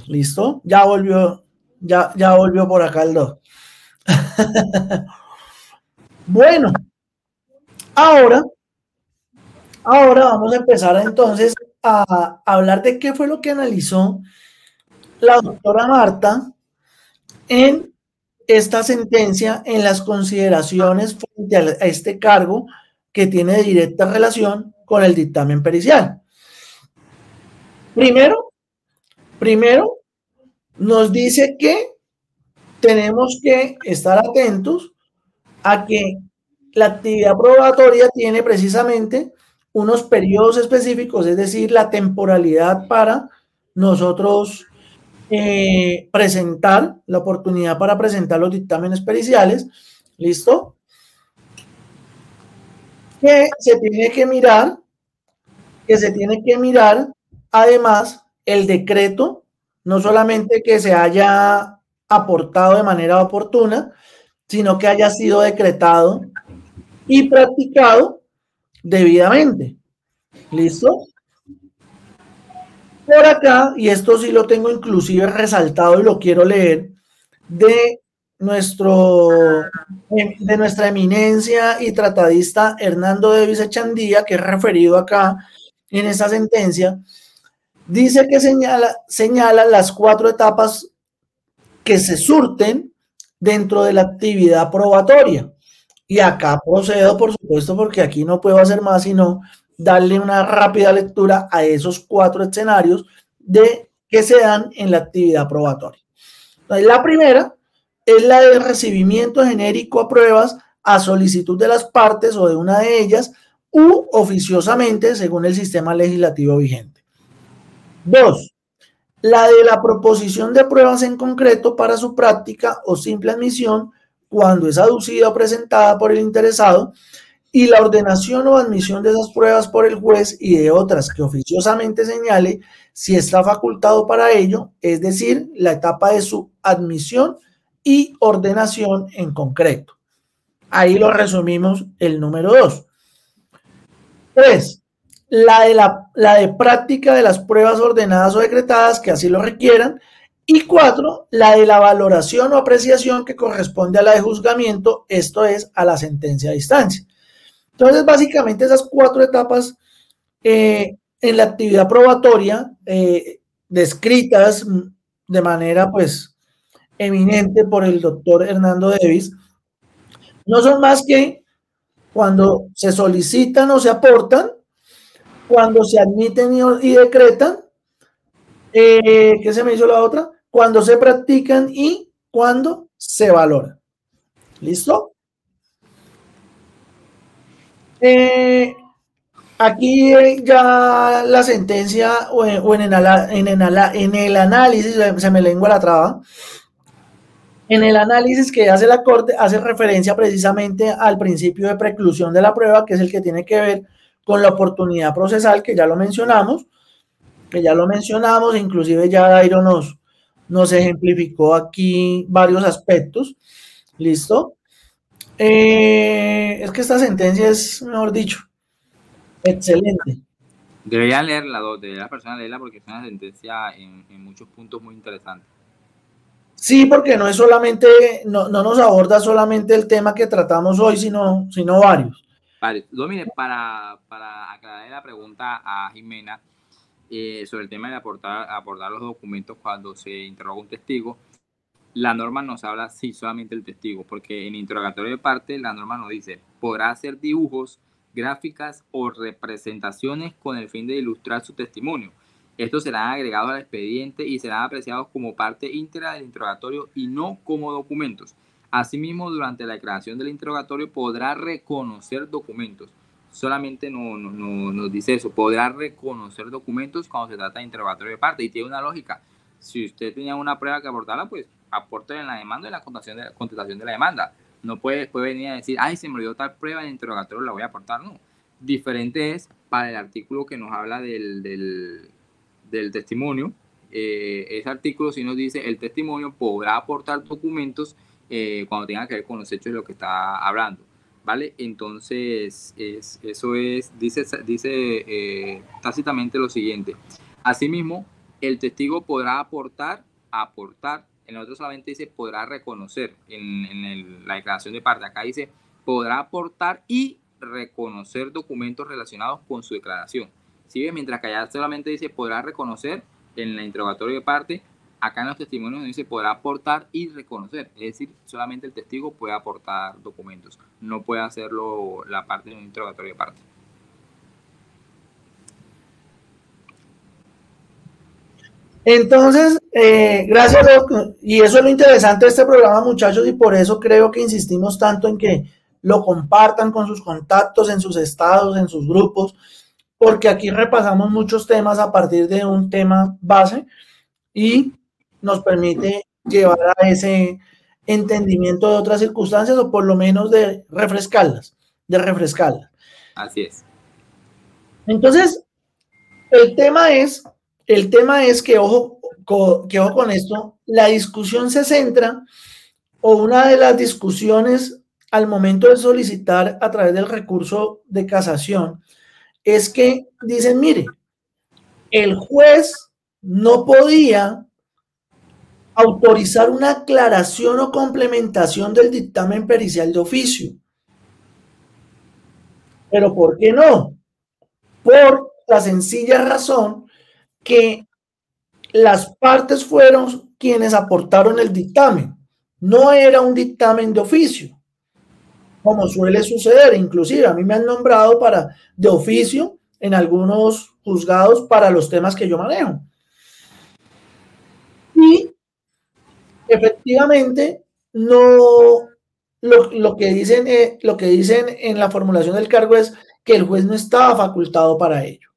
B: ¿Listo? Ya volvió, ya, ya volvió por acá el 2. bueno, ahora Ahora vamos a empezar entonces a hablar de qué fue lo que analizó la doctora Marta en esta sentencia, en las consideraciones frente a este cargo que tiene directa relación con el dictamen pericial. Primero, Primero, nos dice que tenemos que estar atentos a que la actividad probatoria tiene precisamente unos periodos específicos, es decir, la temporalidad para nosotros eh, presentar, la oportunidad para presentar los dictámenes periciales, ¿listo? Que se tiene que mirar, que se tiene que mirar, además, el decreto, no solamente que se haya aportado de manera oportuna, sino que haya sido decretado y practicado debidamente. ¿Listo? Por acá, y esto sí lo tengo inclusive resaltado y lo quiero leer, de nuestro de nuestra eminencia y tratadista Hernando Davis Echandía, que es referido acá en esta sentencia, dice que señala, señala las cuatro etapas que se surten dentro de la actividad probatoria. Y acá procedo, por supuesto, porque aquí no puedo hacer más sino darle una rápida lectura a esos cuatro escenarios de que se dan en la actividad probatoria. la primera es la del recibimiento genérico a pruebas a solicitud de las partes o de una de ellas u oficiosamente según el sistema legislativo vigente. Dos, la de la proposición de pruebas en concreto para su práctica o simple admisión cuando es aducida o presentada por el interesado y la ordenación o admisión de esas pruebas por el juez y de otras que oficiosamente señale si está facultado para ello, es decir, la etapa de su admisión y ordenación en concreto. Ahí lo resumimos el número dos. Tres, la de, la, la de práctica de las pruebas ordenadas o decretadas que así lo requieran. Y cuatro, la de la valoración o apreciación que corresponde a la de juzgamiento, esto es a la sentencia a distancia. Entonces, básicamente esas cuatro etapas eh, en la actividad probatoria, eh, descritas de manera pues eminente por el doctor Hernando Davis, no son más que cuando se solicitan o se aportan, cuando se admiten y, decretan, eh, ¿qué se me hizo la otra? Cuando se practican y cuando se valoran. ¿Listo? Eh, aquí ya la sentencia o en, el, en el análisis, se me lengua la traba, en el análisis que hace la Corte hace referencia precisamente al principio de preclusión de la prueba, que es el que tiene que ver con la oportunidad procesal, que ya lo mencionamos, que ya lo mencionamos, inclusive ya Dairo nos, ejemplificó aquí varios aspectos. ¿Listo? Eh, es que esta sentencia es, mejor dicho, excelente.
C: Deberían leerla, debería la persona leerla porque es una sentencia en, en muchos puntos muy interesante.
B: Sí, porque no es solamente, no, nos aborda solamente el tema que tratamos hoy, sino, sino varios.
C: Vale, para, para aclarar la pregunta a Jimena eh, sobre el tema de aportar, aportar los documentos cuando se interroga un testigo, la norma nos habla, sí, solamente el testigo, porque en interrogatorio de parte la norma nos dice, podrá hacer dibujos, gráficas o representaciones con el fin de ilustrar su testimonio estos serán agregados al expediente y serán apreciados como parte íntegra del interrogatorio y no como documentos. Asimismo, durante la declaración del interrogatorio podrá reconocer documentos. Solamente no, nos dice eso, podrá reconocer documentos cuando se trata de interrogatorio de parte y tiene una lógica. Si usted tenía una prueba que aportarla, pues aporte en la demanda y la contestación de, contestación de la demanda. No puede, puede venir a decir, ay, se me olvidó tal prueba en el interrogatorio, la voy a aportar. No. Diferente es para el artículo que nos habla del testimonio, eh, ese artículo sí nos dice el testimonio podrá aportar documentos eh, cuando tenga que ver con los hechos de lo que está hablando. ¿Vale? Entonces, es, eso es, dice, dice eh, tácitamente lo siguiente. Asimismo, el testigo podrá aportar, aportar, en el otro solamente dice podrá reconocer, en, la declaración de parte, acá dice podrá aportar y reconocer documentos relacionados con su declaración. Mientras que allá solamente dice podrá reconocer en el interrogatorio de parte, acá en los testimonios dice podrá aportar y reconocer, es decir, solamente el testigo puede aportar documentos, no puede hacerlo la parte de un interrogatorio de parte.
B: Entonces, eh, gracias, Y eso es lo interesante de este programa, muchachos, y por eso creo que insistimos tanto en que lo compartan con sus contactos, en sus estados, en sus grupos, porque aquí repasamos muchos temas a partir de un tema base y nos permite llevar a ese entendimiento de otras circunstancias o por lo menos de refrescarlas, de refrescarlas.
C: Así es.
B: Entonces, el tema es, el tema es que ojo, que ojo con esto, la discusión se centra o una de las discusiones al momento de solicitar a través del recurso de casación es que dicen, mire, el juez no podía autorizar una aclaración o complementación del dictamen pericial de oficio. Pero ¿por qué no? Por la sencilla razón que las partes fueron quienes aportaron el dictamen. No era un dictamen de oficio, como suele suceder. Inclusive a mí me han nombrado para de oficio en algunos juzgados para los temas que yo manejo. Y efectivamente, no lo, que dicen, eh, lo que dicen en la formulación del cargo es que el juez no estaba facultado para ello.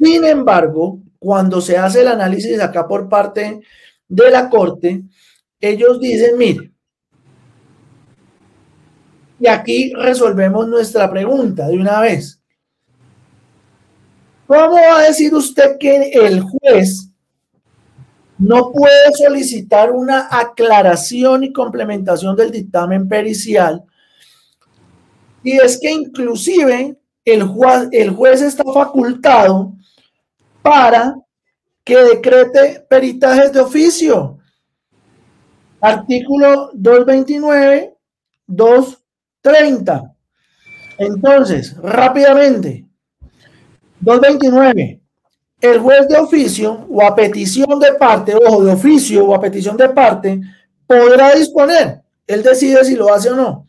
B: Sin embargo, cuando se hace el análisis acá por parte de la Corte, ellos dicen, mire, y aquí resolvemos nuestra pregunta de una vez. ¿Cómo va a decir usted que el juez no puede solicitar una aclaración y complementación del dictamen pericial. Y es que inclusive el juez, el juez está facultado para que decrete peritajes de oficio. Artículo 229, 230. Entonces, rápidamente, 229 el juez de oficio o a petición de parte, ojo, de oficio o a petición de parte, podrá disponer, él decide si lo hace o no,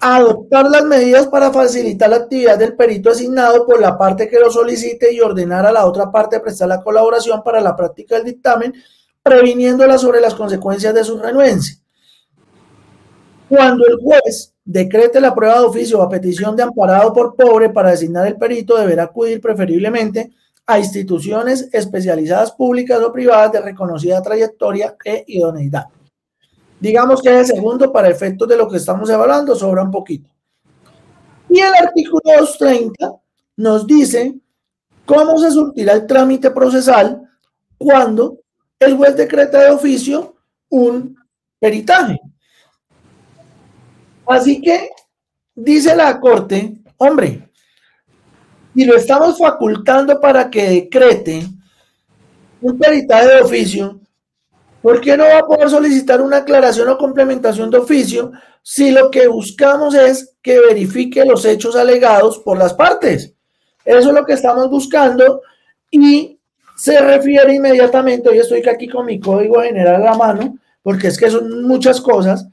B: adoptar las medidas para facilitar la actividad del perito asignado por la parte que lo solicite y ordenar a la otra parte prestar la colaboración para la práctica del dictamen, previniéndola sobre las consecuencias de su renuencia. Cuando el juez decrete la prueba de oficio a petición de amparado por pobre para designar el perito, deberá acudir preferiblemente a instituciones especializadas públicas o privadas de reconocida trayectoria e idoneidad. Digamos que el segundo, para efectos de lo que estamos evaluando, sobra un poquito. Y el artículo 230 nos dice cómo se surtirá el trámite procesal cuando el juez decreta de oficio un peritaje. Así que dice la Corte, hombre, y lo estamos facultando para que decrete un peritaje de oficio, ¿por qué no va a poder solicitar una aclaración o complementación de oficio si lo que buscamos es que verifique los hechos alegados por las partes? Eso es lo que estamos buscando y se refiere inmediatamente, hoy estoy aquí con mi código general a la mano, porque es que son muchas cosas,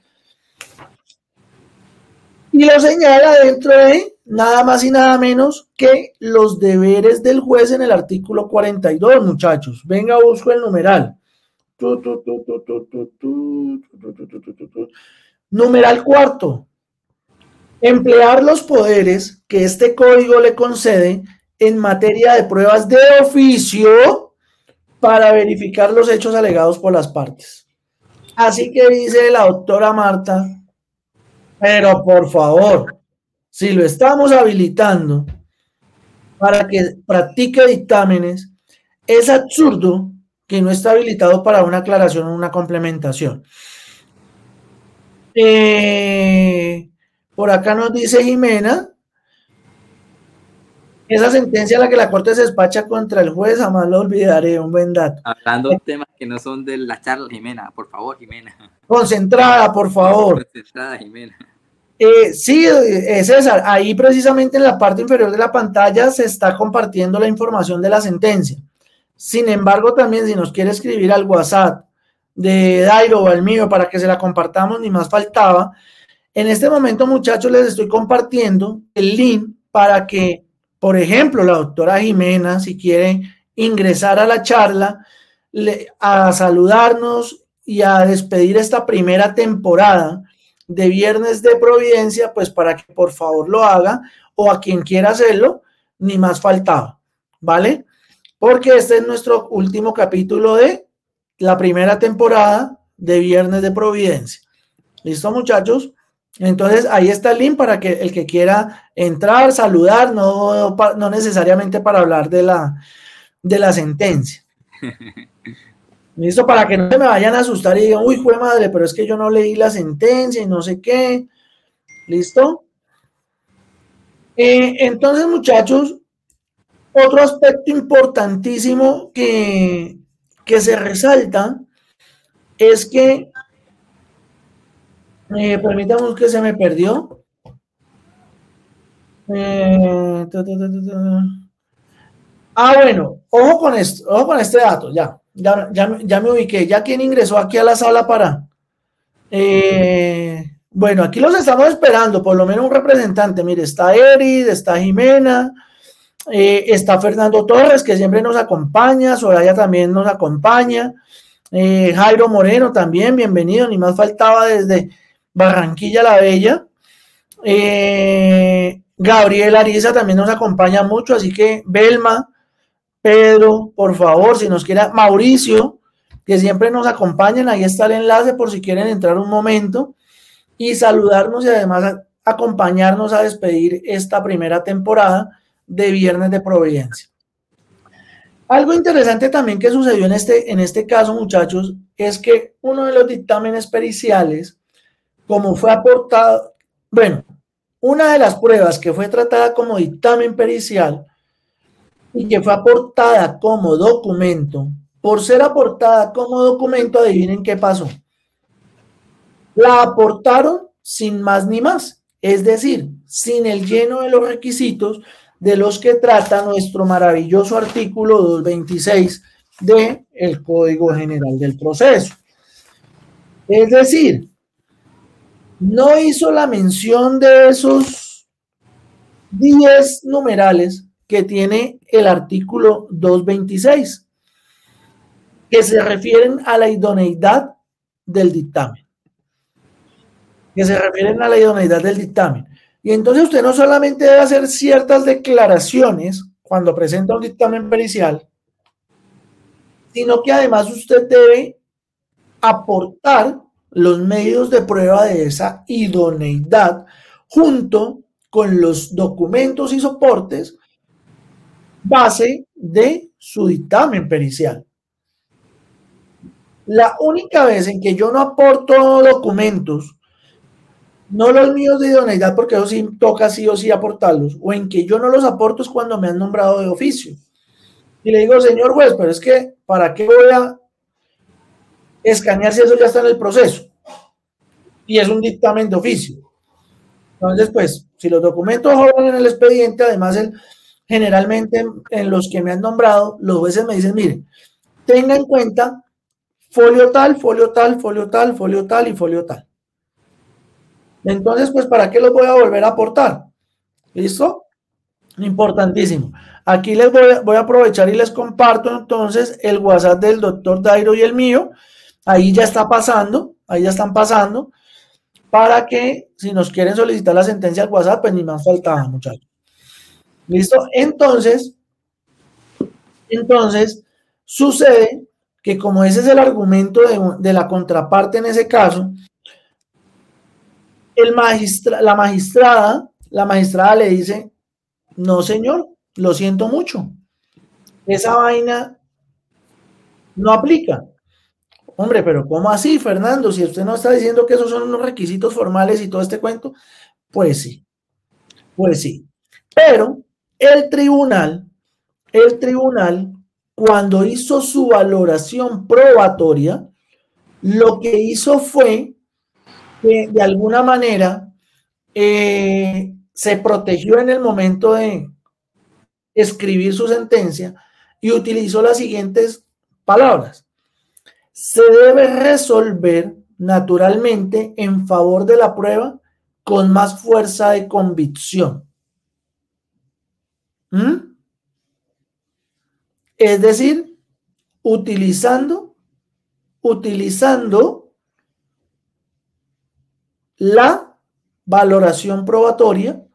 B: y lo señala dentro de nada más y nada menos que los deberes del juez en el artículo 42, muchachos. Venga, busco el numeral. Numeral cuarto. Emplear los poderes que este código le concede en materia de pruebas de oficio para verificar los hechos alegados por las partes. Así que dice la doctora Marta, pero por favor, si lo estamos habilitando para que practique dictámenes, es absurdo que no está habilitado para una aclaración o una complementación. Eh, por acá nos dice Jimena, esa sentencia a la que la Corte se despacha contra el juez, jamás lo olvidaré, un buen dato.
C: Hablando de temas que no son de la charla, Jimena, por favor, Jimena.
B: Concentrada, por favor. Concentrada, Jimena. Eh, sí, eh, César, ahí precisamente en la parte inferior de la pantalla se está compartiendo la información de la sentencia. Sin embargo, también si nos quiere escribir al WhatsApp de Dairo o al mío para que se la compartamos, ni más faltaba. En este momento, muchachos, les estoy compartiendo el link para que, por ejemplo, la doctora Jimena, si quiere ingresar a la charla, a saludarnos y a despedir esta primera temporada de Viernes de Providencia, pues para que por favor lo haga o a quien quiera hacerlo, ni más faltaba, ¿vale? Porque este es nuestro último capítulo de la primera temporada de Viernes de Providencia. ¿Listo, muchachos? Entonces, ahí está el link para que el que quiera entrar, saludar, no, no necesariamente para hablar de la, de la sentencia. Listo, para que no se me vayan a asustar y digan, uy, fue madre, pero es que yo no leí la sentencia y no sé qué. ¿Listo? Eh, entonces, muchachos, otro aspecto importantísimo que, que se resalta es que, eh, permítame que se me perdió. Eh, ah, bueno, ojo con esto, ojo con este dato, ya, ya, ya, me ubiqué, ya quien ingresó aquí a la sala para... Eh, bueno, aquí los estamos esperando, por lo menos un representante. Mire, está Erid, está Jimena, eh, está Fernando Torres, que siempre nos acompaña, Soraya también nos acompaña, Jairo Moreno también, bienvenido, ni más faltaba desde Barranquilla la Bella. Eh, Gabriel Ariza también nos acompaña mucho, así que Belma, Pedro, por favor, si nos quiera, Mauricio, que siempre nos acompañan, ahí está el enlace por si quieren entrar un momento y saludarnos y además acompañarnos a despedir esta primera temporada de Viernes de Providencia. Algo interesante también que sucedió en este, en este caso, muchachos, es que uno de los dictámenes periciales, como fue aportado, bueno, una de las pruebas que fue tratada como dictamen pericial y que fue aportada como documento, por ser aportada como documento, adivinen qué pasó. La aportaron sin más ni más, es decir, sin el lleno de los requisitos de los que trata nuestro maravilloso artículo 226 del el Código General del Proceso. Es decir, no hizo la mención de esos 10 numerales que tiene el artículo 226, que se refieren a la idoneidad del dictamen. Que se refieren a la idoneidad del dictamen. Y entonces usted no solamente debe hacer ciertas declaraciones cuando presenta un dictamen pericial, sino que además usted debe aportar los medios de prueba de esa idoneidad junto con los documentos y soportes base de su dictamen pericial. La única vez en que yo no aporto documentos no los míos de idoneidad, porque eso sí toca sí o sí aportarlos, o en que yo no los aporto es cuando me han nombrado de oficio. Y le digo, señor juez, pero es que, ¿para qué voy a escanear si eso ya está en el proceso? Y es un dictamen de oficio. Entonces, pues, si los documentos jodan en el expediente, además, generalmente en los que me han nombrado, los jueces me dicen, mire, tenga en cuenta folio tal, folio tal, folio tal, folio tal y folio tal. Entonces, pues, ¿para qué los voy a volver a aportar? ¿Listo? Importantísimo. Aquí les voy, a aprovechar y les comparto entonces el WhatsApp del doctor Dairo y el mío. Ahí ya está pasando, ahí ya están pasando, para que si nos quieren solicitar la sentencia al WhatsApp, pues ni más faltaba, muchachos. ¿Listo? Entonces, entonces, sucede que como ese es el argumento de, de la contraparte en ese caso, el magistra, la magistrada, la magistrada le dice, no señor, lo siento mucho. Esa vaina no aplica. Hombre, pero ¿cómo así, Fernando? Si usted no está diciendo que esos son unos requisitos formales y todo este cuento, pues sí, pues sí. Pero el tribunal, el tribunal, cuando hizo su valoración probatoria, lo que hizo fue que de alguna manera eh, se protegió en el momento de escribir su sentencia y utilizó las siguientes palabras. Se debe resolver naturalmente en favor de la prueba con más fuerza de convicción. ¿Mm? Es decir, utilizando, utilizando la valoración probatoria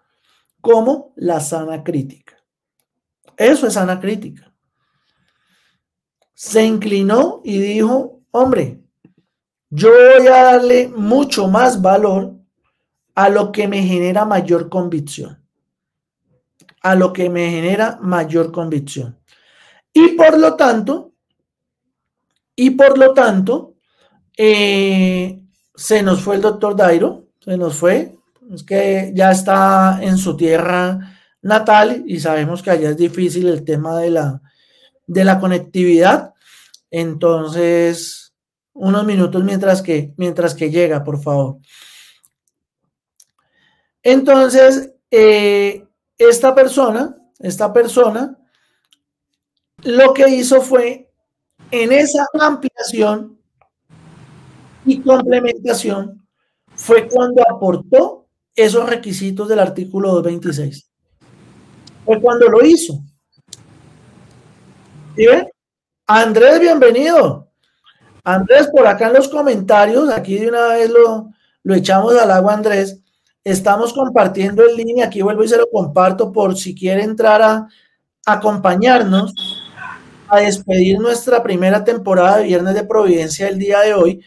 B: como la sana crítica. Eso es sana crítica. Se inclinó y dijo, hombre, yo voy a darle mucho más valor a lo que me genera mayor convicción. A lo que me genera mayor convicción. Y por lo tanto, y por lo tanto, eh, se nos fue el doctor Dairo, se nos fue, es que ya está en su tierra natal y sabemos que allá es difícil el tema de la, de la conectividad. Entonces, unos minutos mientras que, mientras que llega, por favor. Entonces, eh, esta persona, esta persona, lo que hizo fue en esa ampliación y complementación fue cuando aportó esos requisitos del artículo 226. Fue cuando lo hizo. ¿Sí ven? Andrés, bienvenido. Andrés, por acá en los comentarios, aquí de una vez lo, lo echamos al agua, Andrés. Estamos compartiendo en línea, aquí vuelvo y se lo comparto por si quiere entrar a acompañarnos a despedir nuestra primera temporada de Viernes de Providencia el día de hoy.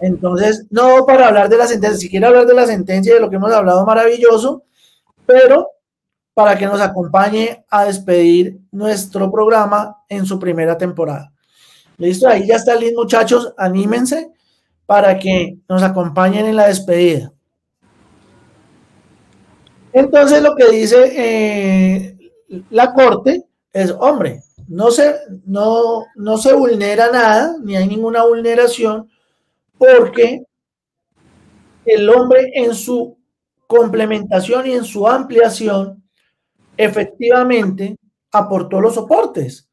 B: Entonces, no para hablar de la sentencia, si quiere hablar de la sentencia y de lo que hemos hablado, maravilloso, pero para que nos acompañe a despedir nuestro programa en su primera temporada. Listo, ahí ya está listo, muchachos, anímense para que nos acompañen en la despedida. Entonces lo que dice eh, la corte es, hombre, no se, no, no se vulnera nada, ni hay ninguna vulneración, porque el hombre en su complementación y en su ampliación efectivamente aportó los soportes,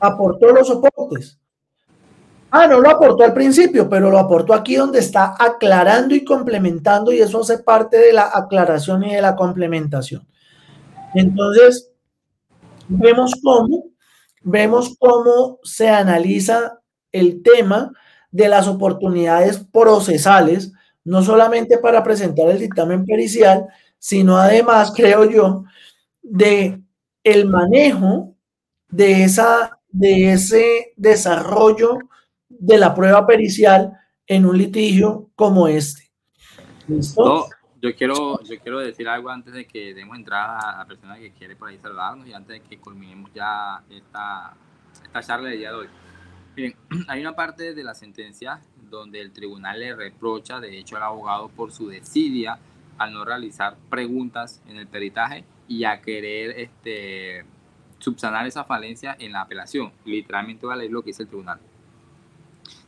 B: aportó los soportes. Ah, no lo aportó al principio, pero lo aportó aquí donde está aclarando y complementando y eso hace parte de la aclaración y de la complementación. Entonces, vemos cómo, vemos cómo se analiza el tema de las oportunidades procesales, no solamente para presentar el dictamen pericial, sino además, creo yo, de el manejo de esa de ese desarrollo de la prueba pericial en un litigio como este.
C: ¿Listo? yo quiero, yo quiero decir algo antes de que demos entrada a la persona que quiere por ahí saludarnos y antes de que culminemos ya esta, esta charla de día de hoy. Miren, hay una parte de la sentencia donde el tribunal le reprocha, de hecho, al abogado por su desidia al no realizar preguntas en el peritaje y a querer este, subsanar esa falencia en la apelación. Literalmente voy a leer lo que dice el tribunal.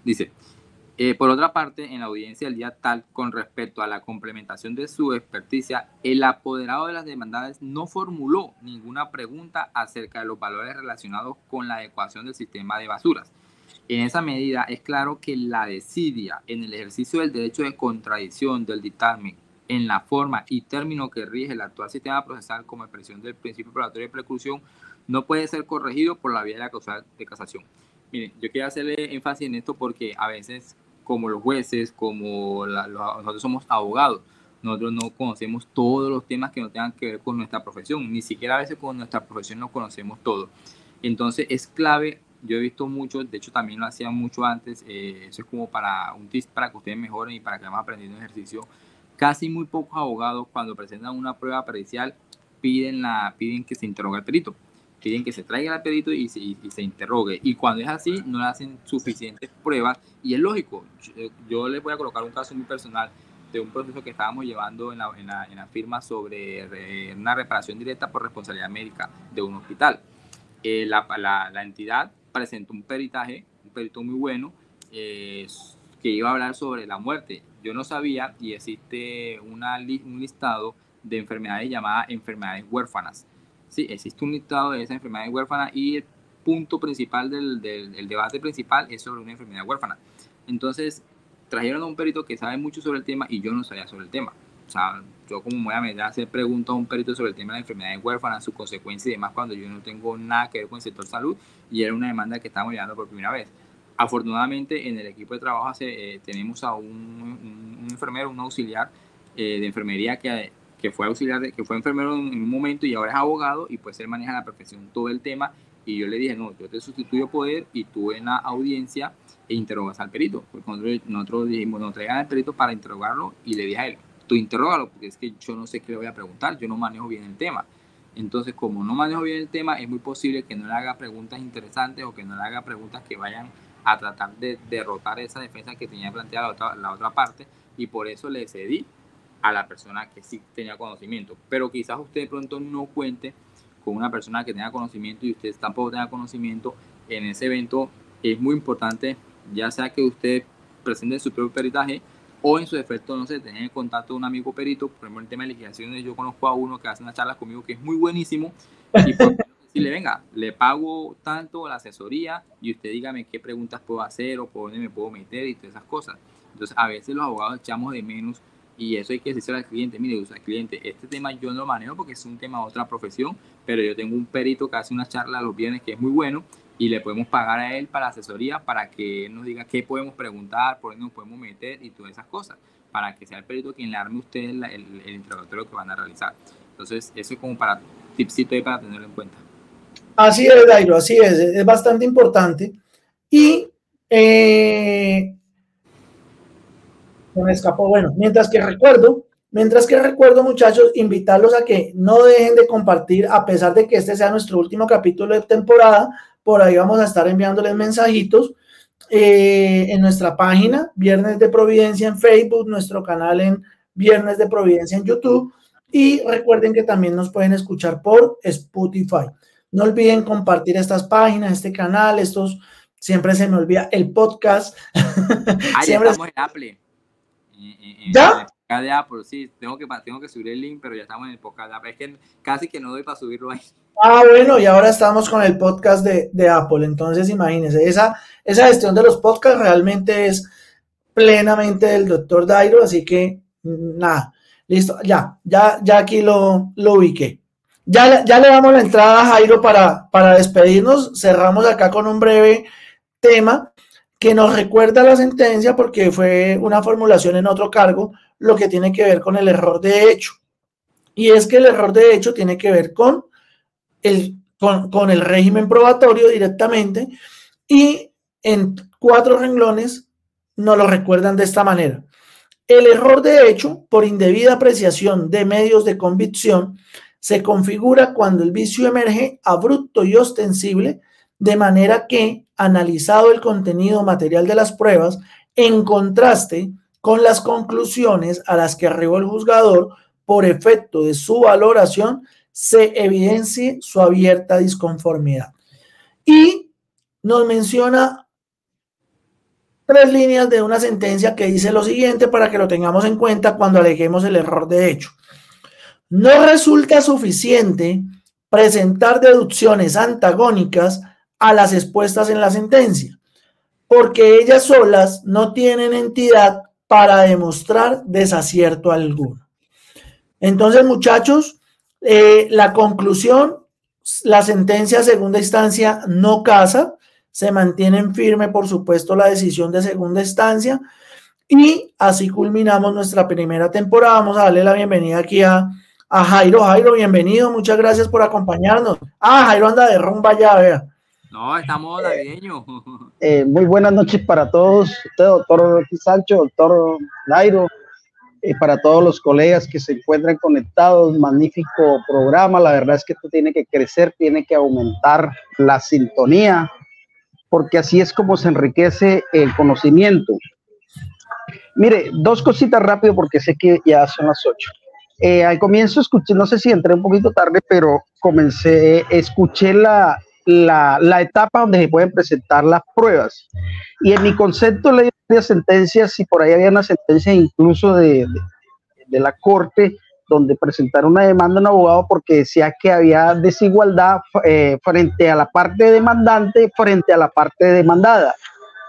C: Dice, eh, por otra parte, en la audiencia del día tal, con respecto a la complementación de su experticia, el apoderado de las demandadas no formuló ninguna pregunta acerca de los valores relacionados con la adecuación del sistema de basuras. En esa medida, es claro que la desidia en el ejercicio del derecho de contradicción del dictamen en la forma y término que rige el actual sistema procesal como expresión del principio probatorio de preclusión no puede ser corregido por la vía de la causa de casación. Miren, yo quiero hacerle énfasis en esto porque a veces, como los jueces, como nosotros somos abogados, nosotros no conocemos todos los temas que no tengan que ver con nuestra profesión, ni siquiera a veces con nuestra profesión no conocemos todo. Entonces es clave, yo he visto mucho, de hecho también lo hacía mucho antes, eh, eso es como para un tip para que ustedes mejoren y para que vayan aprendiendo ejercicio. Casi muy pocos abogados cuando presentan una prueba pericial piden, la, piden que se interrogue al perito piden que se traiga el perito y se, y, se, interrogue. Y cuando es así, no le hacen suficientes pruebas. Y es lógico, yo, les voy a colocar un caso muy personal de un proceso que estábamos llevando en la, en la, en la firma sobre una reparación directa por responsabilidad médica de un hospital. Eh, la, la, la, entidad presentó un peritaje, un perito muy bueno, eh, que iba a hablar sobre la muerte. Yo no sabía y existe una, un listado de enfermedades llamadas enfermedades huérfanas sí, existe un listado de esa enfermedad huérfana y el punto principal del, del debate principal es sobre una enfermedad huérfana. Entonces, trajeron a un perito que sabe mucho sobre el tema y yo no sabía sobre el tema. o sea, yo como voy a meter a hacer preguntas a un perito sobre el tema de la enfermedad huérfana, sus consecuencias y demás, cuando yo no tengo nada que ver con el sector salud y era una demanda que estamos llevando por primera vez. Afortunadamente en el equipo de trabajo eh, tenemos a un, enfermero, un auxiliar eh, de enfermería que, que, fue auxiliar, que fue enfermero en, un momento y ahora es abogado y pues él maneja la perfección todo el tema y yo le dije, no, yo te sustituyo poder y tú en la audiencia e interrogas al perito. Porque nosotros, dijimos, nos traigan al perito para interrogarlo y le dije a él, tú interrogalo, porque es que yo no sé qué le voy a preguntar, yo no manejo bien el tema. Entonces, como no manejo bien el tema, es muy posible que no le haga preguntas interesantes o que no le haga preguntas que vayan a tratar de derrotar esa defensa que tenía planteada la otra, la otra parte y por eso le cedí a la persona que sí tenía conocimiento. Pero quizás usted pronto no cuente con una persona que tenga conocimiento y usted tampoco tenga conocimiento en ese evento. Es muy importante, ya sea que usted presente su propio peritaje o en su defecto, no sé, tener contacto de un amigo perito, por ejemplo, el tema de legislaciones, yo conozco a uno que hace unas charlas conmigo que es muy buenísimo, y por decirle, venga, le pago tanto la asesoría y usted dígame qué preguntas puedo hacer o por dónde me puedo meter y todas esas cosas. Entonces, a veces los abogados echamos de menos y eso hay que decirle al cliente, mire, al cliente, este tema yo no lo manejo porque es un tema de otra profesión, pero yo tengo un perito que hace una charla los viernes que es muy bueno y le podemos pagar a él para asesoría para que él nos diga qué podemos preguntar, por dónde nos podemos meter y todas esas cosas, para que sea el perito quien le arme usted el, el, interrogatorio que van a realizar. Entonces, eso es como para tipsito ahí para tenerlo en cuenta.
B: Así es, Dairo, así es, es bastante importante. Y eh, me escapó, bueno, mientras que recuerdo, mientras que recuerdo, muchachos, invitarlos a que no dejen de compartir, a pesar de que este sea nuestro último capítulo de temporada, por ahí vamos a estar enviándoles mensajitos eh, en nuestra página, Viernes de Providencia en Facebook, nuestro canal en Viernes de Providencia en YouTube. Y recuerden que también nos pueden escuchar por Spotify. No olviden compartir estas páginas, este canal, estos, siempre se me olvida, el podcast.
C: Ahí siempre estamos en Apple.
B: ¿Ya?
C: de Apple, sí, tengo que, tengo que subir el link, pero ya estamos en el podcast de Apple. Es que casi que no doy para subirlo ahí.
B: Ah, bueno, y ahora estamos con el podcast de, Apple. Entonces, imagínense, esa, esa gestión de los podcasts realmente es plenamente del doctor Dairo, así que nada, listo, ya, ya, ya aquí lo, lo ubiqué. Ya, ya le damos la entrada a Jairo para, para despedirnos. Cerramos acá con un breve tema que nos recuerda la sentencia porque fue una formulación en otro cargo, lo que tiene que ver con el error de hecho. Y es que el error de hecho tiene que ver con el, con, el régimen probatorio directamente y en cuatro renglones nos lo recuerdan de esta manera. El error de hecho por indebida apreciación de medios de convicción se configura cuando el vicio emerge abrupto y ostensible, de manera que, analizado el contenido material de las pruebas, en contraste con las conclusiones a las que arribó el juzgador por efecto de su valoración, se evidencie su abierta disconformidad. Y nos menciona tres líneas de una sentencia que dice lo siguiente para que lo tengamos en cuenta cuando aleguemos el error de hecho. No resulta suficiente presentar deducciones antagónicas a las expuestas en la sentencia, porque ellas solas no tienen entidad para demostrar desacierto alguno. Entonces, muchachos, eh, la conclusión, la sentencia segunda instancia no casa, se mantiene firme, por supuesto, la decisión de segunda instancia y así culminamos nuestra primera temporada. Vamos a darle la bienvenida aquí a, a Jairo. Jairo, bienvenido, muchas gracias por acompañarnos. Ah, Jairo anda de rumba ya, vea.
C: No, estamos navideños.
D: Eh, muy buenas noches para todos, usted, doctor Sancho, doctor Jairo, y para todos los colegas que se encuentran conectados. Magnífico programa, la verdad es que esto tiene que crecer, tiene que aumentar la sintonía, porque así es como se enriquece el conocimiento. Mire, dos cositas rápido porque sé que ya son las ocho. Eh, al comienzo escuché, no sé si entré un poquito tarde, pero comencé, escuché la, la, etapa donde se pueden presentar las pruebas. Y en mi concepto leí varias sentencias y por ahí había una sentencia incluso de, de, la corte donde presentaron una demanda a un abogado porque decía que había desigualdad eh, frente a la parte demandante frente a la parte demandada.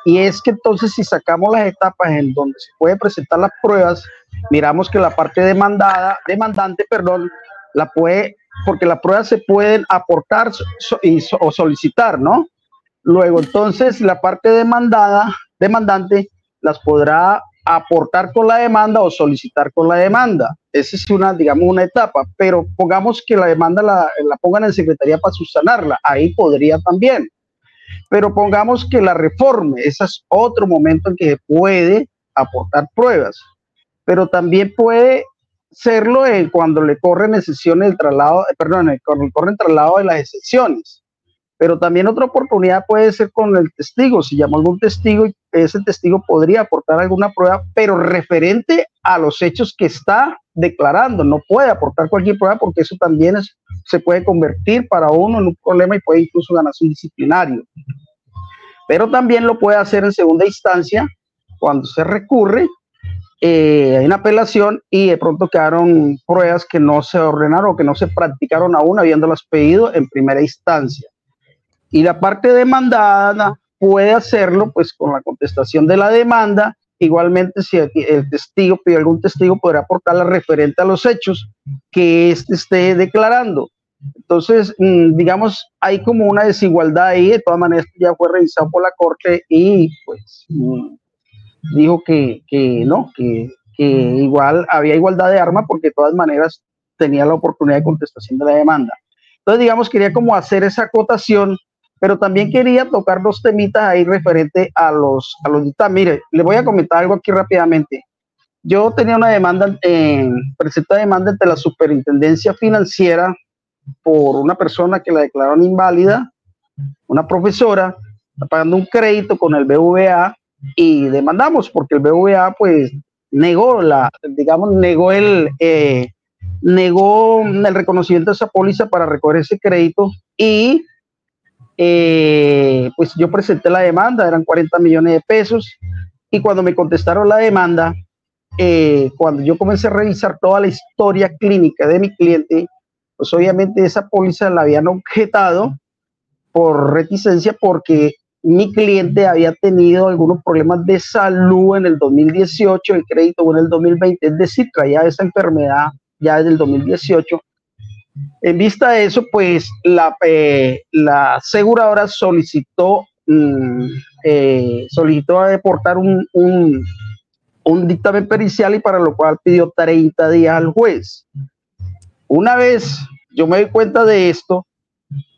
D: Y es que entonces si sacamos las etapas en donde se puede presentar las pruebas, miramos que la parte demandada, demandante, perdón, la puede, porque las pruebas se pueden aportar o solicitar, ¿no? Luego, entonces, la parte demandada, demandante, las podrá aportar con la demanda o solicitar con la demanda. Esa es una, digamos, una etapa, pero pongamos que la demanda la, la pongan en secretaría para subsanarla, ahí podría también. Pero pongamos que la reforme, ese es otro momento en que puede aportar pruebas, pero también puede serlo en cuando le corren excepciones del traslado, perdón, cuando le corren traslado de las excepciones. Pero también otra oportunidad puede ser con el testigo. Si llamo a algún testigo, ese testigo podría aportar alguna prueba, pero referente a los hechos que está declarando. No puede aportar cualquier prueba porque eso también es, se puede convertir para uno en un problema y puede incluso ganarse un disciplinario. Pero también lo puede hacer en segunda instancia cuando se recurre eh, hay una apelación y de pronto quedaron pruebas que no se ordenaron o que no se practicaron aún habiéndolas pedido en primera instancia y la parte demandada puede hacerlo pues con la contestación de la demanda. Igualmente, si el testigo algún testigo, podrá aportar la referente a los hechos que éste esté declarando. Entonces, mm, digamos, hay como una desigualdad ahí. De todas maneras, ya fue revisado por la Corte y pues mm, dijo que, que no, que, que igual había igualdad de arma porque de todas maneras tenía la oportunidad de contestación de la demanda. Entonces, digamos, quería como hacer esa acotación pero también quería tocar dos temitas ahí referente a los, a los Mire, le voy a comentar algo aquí rápidamente. Yo tenía una demanda, eh, presenté demanda ante la superintendencia financiera por una persona que la declararon inválida, una profesora, pagando un crédito con el BVA y demandamos porque el BVA pues negó la, digamos, negó el, eh, negó el reconocimiento de esa póliza para recoger ese crédito y eh, pues yo presenté la demanda, eran 40 millones de pesos, y cuando me contestaron la demanda, eh, cuando yo comencé a revisar toda la historia clínica de mi cliente, pues obviamente esa póliza la habían objetado por reticencia porque mi cliente había tenido algunos problemas de salud en el 2018, el crédito en el 2020, es decir, traía esa enfermedad ya desde el 2018 en vista de eso, pues la, eh, la aseguradora solicitó, mm, eh, solicitó deportar un, un, un, dictamen pericial y para lo cual pidió 30 días al juez. Una vez yo me doy cuenta de esto,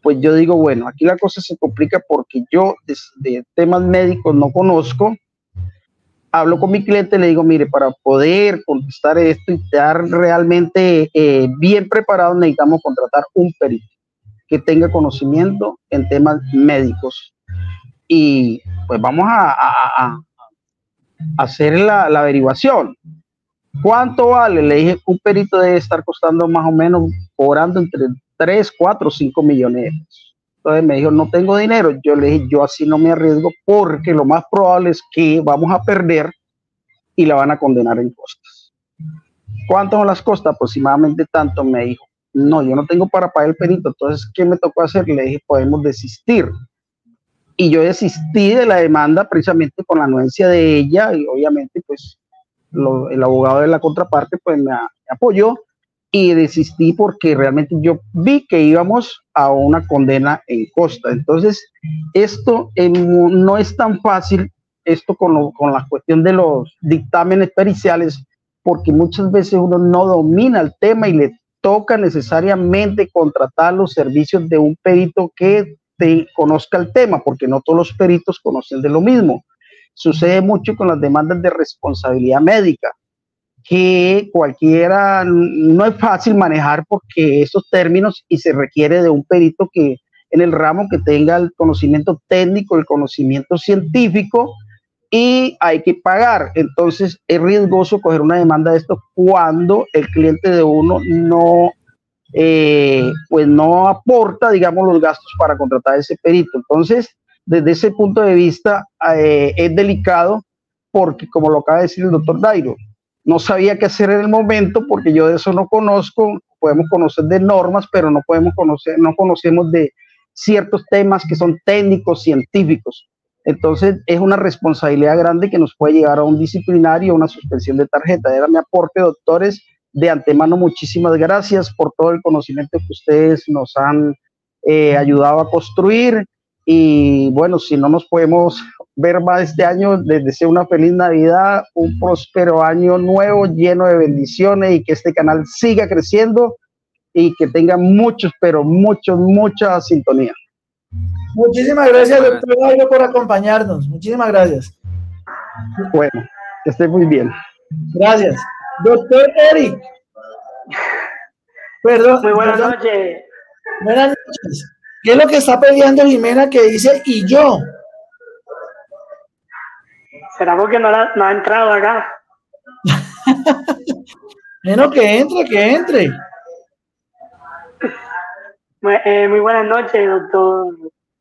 D: pues yo digo, bueno, aquí la cosa se complica porque yo de temas médicos no conozco, hablo con mi cliente, le digo, mire, para poder contestar esto y estar realmente eh, bien preparado, necesitamos contratar un perito que tenga conocimiento en temas médicos. Y pues vamos a, hacer la, la, averiguación. ¿Cuánto vale? Le dije, un perito debe estar costando más o menos, cobrando entre 3, 4, 5 millones de pesos. Entonces me dijo, no tengo dinero. Yo le dije, yo así no me arriesgo porque lo más probable es que vamos a perder y la van a condenar en costas. ¿Cuánto son las costas? Aproximadamente tanto, me dijo. No, yo no tengo para pagar el perito. Entonces, ¿qué me tocó hacer? Le dije, podemos desistir. Y yo desistí de la demanda precisamente con la anuencia de ella y obviamente pues el abogado de la contraparte pues me apoyó y desistí porque realmente yo vi que íbamos a una condena en costa. Entonces, esto no es tan fácil, esto con, con la cuestión de los dictámenes periciales, porque muchas veces uno no domina el tema y le toca necesariamente contratar los servicios de un perito que te conozca el tema, porque no todos los peritos conocen de lo mismo. Sucede mucho con las demandas de responsabilidad médica que cualquiera no es fácil manejar porque esos términos y se requiere de un perito que en el ramo que tenga el conocimiento técnico, el conocimiento científico y hay que pagar. Entonces es riesgoso coger una demanda de esto cuando el cliente de uno no, eh, pues no aporta, digamos, los gastos para contratar ese perito. Entonces, desde ese punto de vista eh, es delicado porque, como lo acaba de decir el doctor Dairo, no sabía qué hacer en el momento porque yo de eso no conozco, podemos conocer de normas, pero no podemos conocer, no conocemos de ciertos temas que son técnicos, científicos. Entonces es una responsabilidad grande que nos puede llevar a un disciplinario, a una suspensión de tarjeta. Era mi aporte, doctores. De antemano, muchísimas gracias por todo el conocimiento que ustedes nos han eh, ayudado a construir. Y bueno, si no nos podemos ver más este año, les deseo una feliz Navidad, un próspero año nuevo lleno de bendiciones y que este canal siga creciendo y que tenga muchos, pero muchos, mucha sintonía.
B: Muchísimas gracias, doctor por acompañarnos. Muchísimas gracias.
D: Bueno, que esté muy bien.
B: Gracias. Doctor Eric.
E: Perdón. Muy buenas noches.
B: Buenas noches. ¿Qué es lo que está peleando Jimena que dice y yo?
E: ¿Será porque no, ha entrado acá?
B: bueno, que entre, que entre.
E: Eh, muy buenas noches, doctor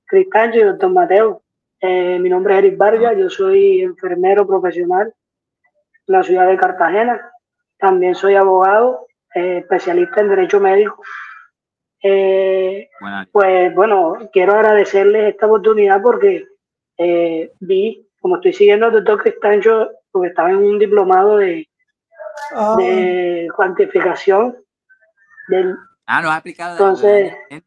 E: Cristancho y doctor Mateo. Eh, mi nombre es Eric Vargas, yo soy enfermero profesional en la ciudad de Cartagena. También soy abogado, eh, especialista en derecho médico. pues bueno, quiero agradecerles esta oportunidad porque vi, como estoy siguiendo al doctor Cristancho, porque estaba en un diplomado de, ah. de cuantificación del
C: Ah, ¿no has aplicado?
E: Entonces, eh,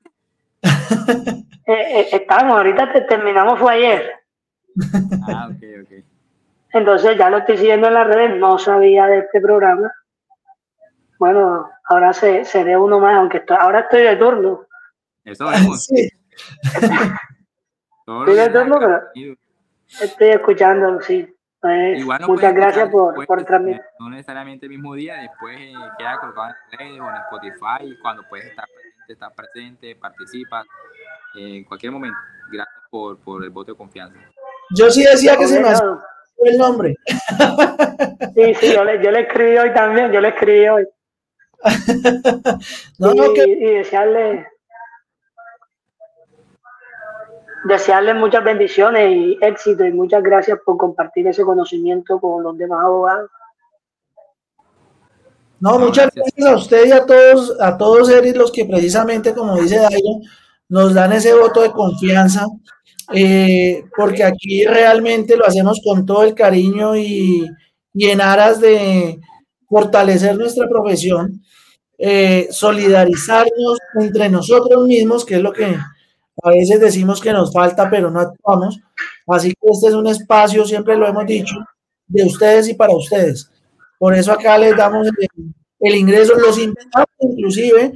E: eh, estamos, ahorita terminamos, fue ayer.
C: Ah, ok, ok.
E: Entonces ya lo estoy siguiendo en las redes, no sabía de este programa. Bueno, ahora se, seré uno más, aunque ahora estoy de turno.
C: Eso vemos. Sí.
E: estoy de turno, pero estoy escuchando, sí. Pues, muchas gracias por, por transmitir.
C: No necesariamente el mismo día, después eh, queda colocado en redes o en Spotify, cuando puedes estar presente, estar presente, participas, eh, en cualquier momento. Gracias por, por, el voto de confianza.
B: Yo sí decía que se me hace el nombre.
E: Sí, sí, yo le, yo le escribí hoy también, yo le escribí hoy. no, y, no, que... y desearle desearles muchas bendiciones y éxito y muchas gracias por compartir ese conocimiento con los demás abogados.
B: No, muchas gracias a usted y a todos, a todos los que precisamente, como dice Dairo, nos dan ese voto de confianza, eh, porque aquí realmente lo hacemos con todo el cariño y, en aras de fortalecer nuestra profesión, eh, solidarizarnos entre nosotros mismos, que es lo que a veces decimos que nos falta, pero no actuamos. Así que este es un espacio, siempre lo hemos dicho, de ustedes y para ustedes. Por eso acá les damos el, ingreso, los invitamos inclusive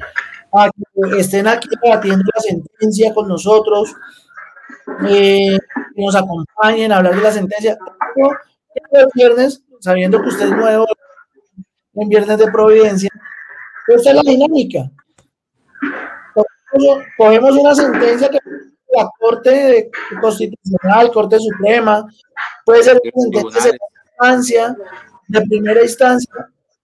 B: a que estén aquí debatiendo la sentencia con nosotros, eh, que nos acompañen a hablar de la sentencia. El viernes, sabiendo que usted es nuevo en Viernes de Providencia, esta es la dinámica cogemos una sentencia que la Corte Constitucional, Corte Suprema, puede ser una sentencia de instancia, de primera instancia,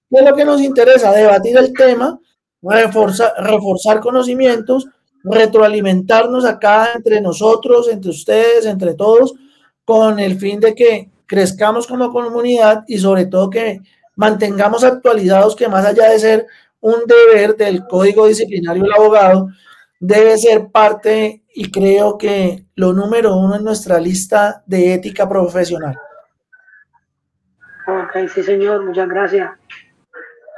B: ¿qué es lo que nos interesa? Debatir el tema, reforzar, reforzar conocimientos, retroalimentarnos acá entre nosotros, entre ustedes, entre todos, con el fin de que crezcamos como comunidad y sobre todo que mantengamos actualizados que más allá de ser un deber del código disciplinario del abogado, debe ser parte y creo que lo número uno en nuestra lista de ética profesional.
E: Ok, sí señor, muchas gracias.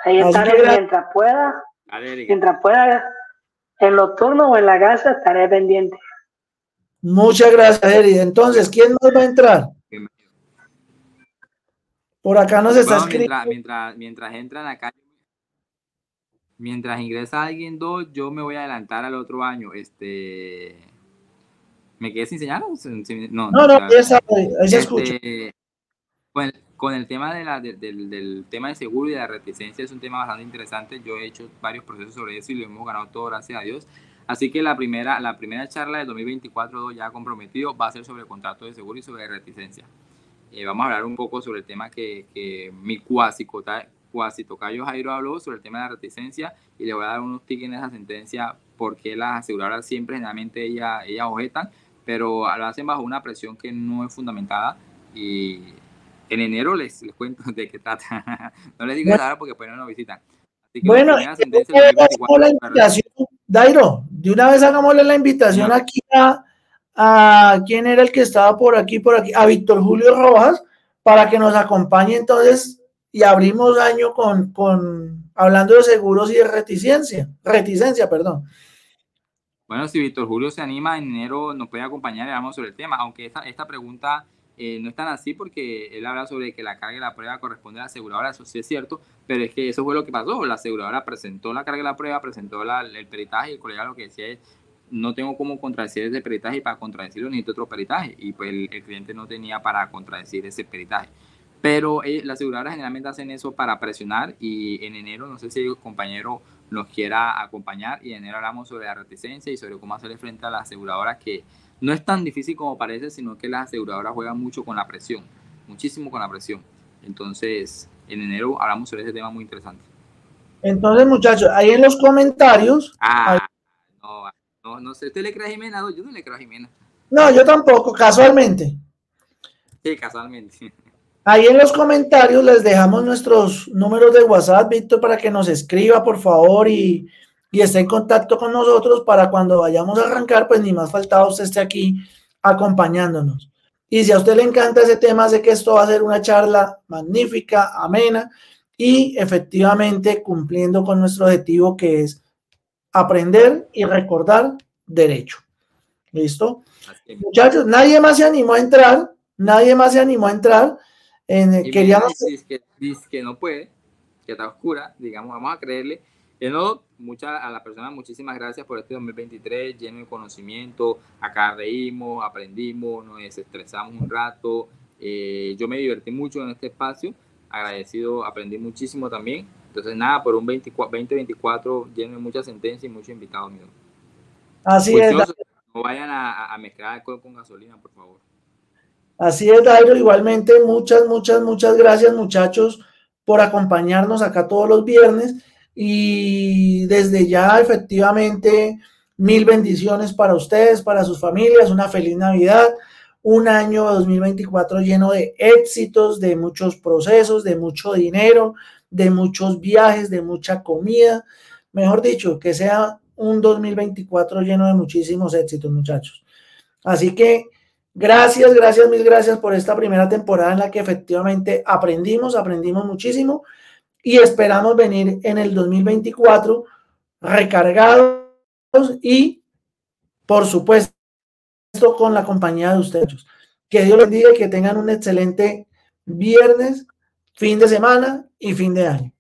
E: Ahí estaré mientras pueda, mientras pueda, en los turnos o en la casa estaré pendiente.
B: Muchas gracias, Eri. Entonces, ¿quién nos va a entrar? Por acá nos está escribiendo.
C: Mientras, mientras, mientras entran acá, mientras ingresa alguien dos, yo me voy a adelantar al otro año. Este, ¿Me quedé sin señal?
B: No, no, no, esa, esa este,
C: bueno, con el tema de la, del, tema de seguro y de la reticencia es un tema bastante interesante. Yo he hecho varios procesos sobre eso y lo hemos ganado todo, gracias a Dios. Así que la primera, la primera charla de 2024 ya comprometido va a ser sobre contrato de seguro y sobre reticencia. Eh, vamos a hablar un poco sobre el tema que, que mi cuasi cuasi Tocayo Jairo habló sobre el tema de la reticencia y le voy a dar unos tics en esa sentencia porque las aseguradoras siempre generalmente ellas ella objetan, pero lo hacen bajo una presión que no es fundamentada y en enero les, les cuento de qué trata. no les digo nada porque después no nos visitan.
B: Así que bueno, la invitación, Dairo, de una vez hagámosle la invitación aquí a, a quién era el que estaba por aquí, por aquí, a Víctor Julio Rojas, para que nos acompañe entonces y abrimos año con, con hablando de seguros y de reticencia, reticencia, perdón.
C: Bueno, si Víctor Julio se anima en enero, nos puede acompañar y hablamos sobre el tema, aunque esta, esta pregunta eh, no es tan así porque él habla sobre que la carga de la prueba corresponde a la aseguradora, eso sí es cierto, pero es que eso fue lo que pasó, la aseguradora presentó la carga de la prueba, presentó el peritaje y el colega lo que decía es, no tengo cómo contradecir ese peritaje y para contradecirlo necesito otro peritaje y pues el, cliente no tenía para contradecir ese peritaje. Pero eh, las aseguradoras generalmente hacen eso para presionar y en enero, no sé si el compañero nos quiera acompañar y en enero hablamos sobre la reticencia y sobre cómo hacerle frente a las aseguradoras que no es tan difícil como parece, sino que las aseguradoras juegan mucho con la presión, muchísimo con la presión. Entonces, en enero hablamos sobre ese tema muy interesante.
B: Entonces, muchachos, ahí en los comentarios.
C: Ah, no, no, no sé, ¿usted le cree a Jimena? yo no le creo a Jimena.
B: No, yo tampoco, casualmente.
C: Sí, casualmente.
B: Ahí en los comentarios les dejamos nuestros números de WhatsApp, Víctor, para que nos escriba, por favor, y, y esté en contacto con nosotros para cuando vayamos a arrancar, pues ni más faltaba usted esté aquí acompañándonos. Y si a usted le encanta ese tema, sé que esto va a ser una charla magnífica, amena y efectivamente cumpliendo con nuestro objetivo que es aprender y recordar derecho. ¿Listo? Muchachos, nadie más se animó a entrar, nadie más se animó a entrar. En, queríamos...
C: que, dice que no puede, que está oscura, digamos, vamos a creerle. Y no, mucha, a la persona muchísimas gracias por este 2023 lleno de conocimiento. Acá reímos, aprendimos, nos estresamos un rato. Eh, yo me divertí mucho en este espacio. Agradecido, aprendí muchísimo también. Entonces, nada, por un 2024 lleno de muchas sentencias y muchos invitados. míos.
B: Así es.
C: No vayan a, a mezclar alcohol con gasolina, por favor.
B: Así es, Dairo. Igualmente, muchas, muchas, muchas gracias, muchachos, por acompañarnos acá todos los viernes. Y desde ya, efectivamente, mil bendiciones para ustedes, para sus familias, una feliz Navidad, un año 2024 lleno de éxitos, de muchos procesos, de mucho dinero, de muchos viajes, de mucha comida. Mejor dicho, que sea un 2024 lleno de muchísimos éxitos, muchachos. Así que Gracias, gracias, mil gracias por esta primera temporada en la que efectivamente aprendimos, aprendimos muchísimo y esperamos venir en el 2024 recargados y, por supuesto, con la compañía de ustedes. Que Dios les diga que tengan un excelente viernes, fin de semana y fin de año.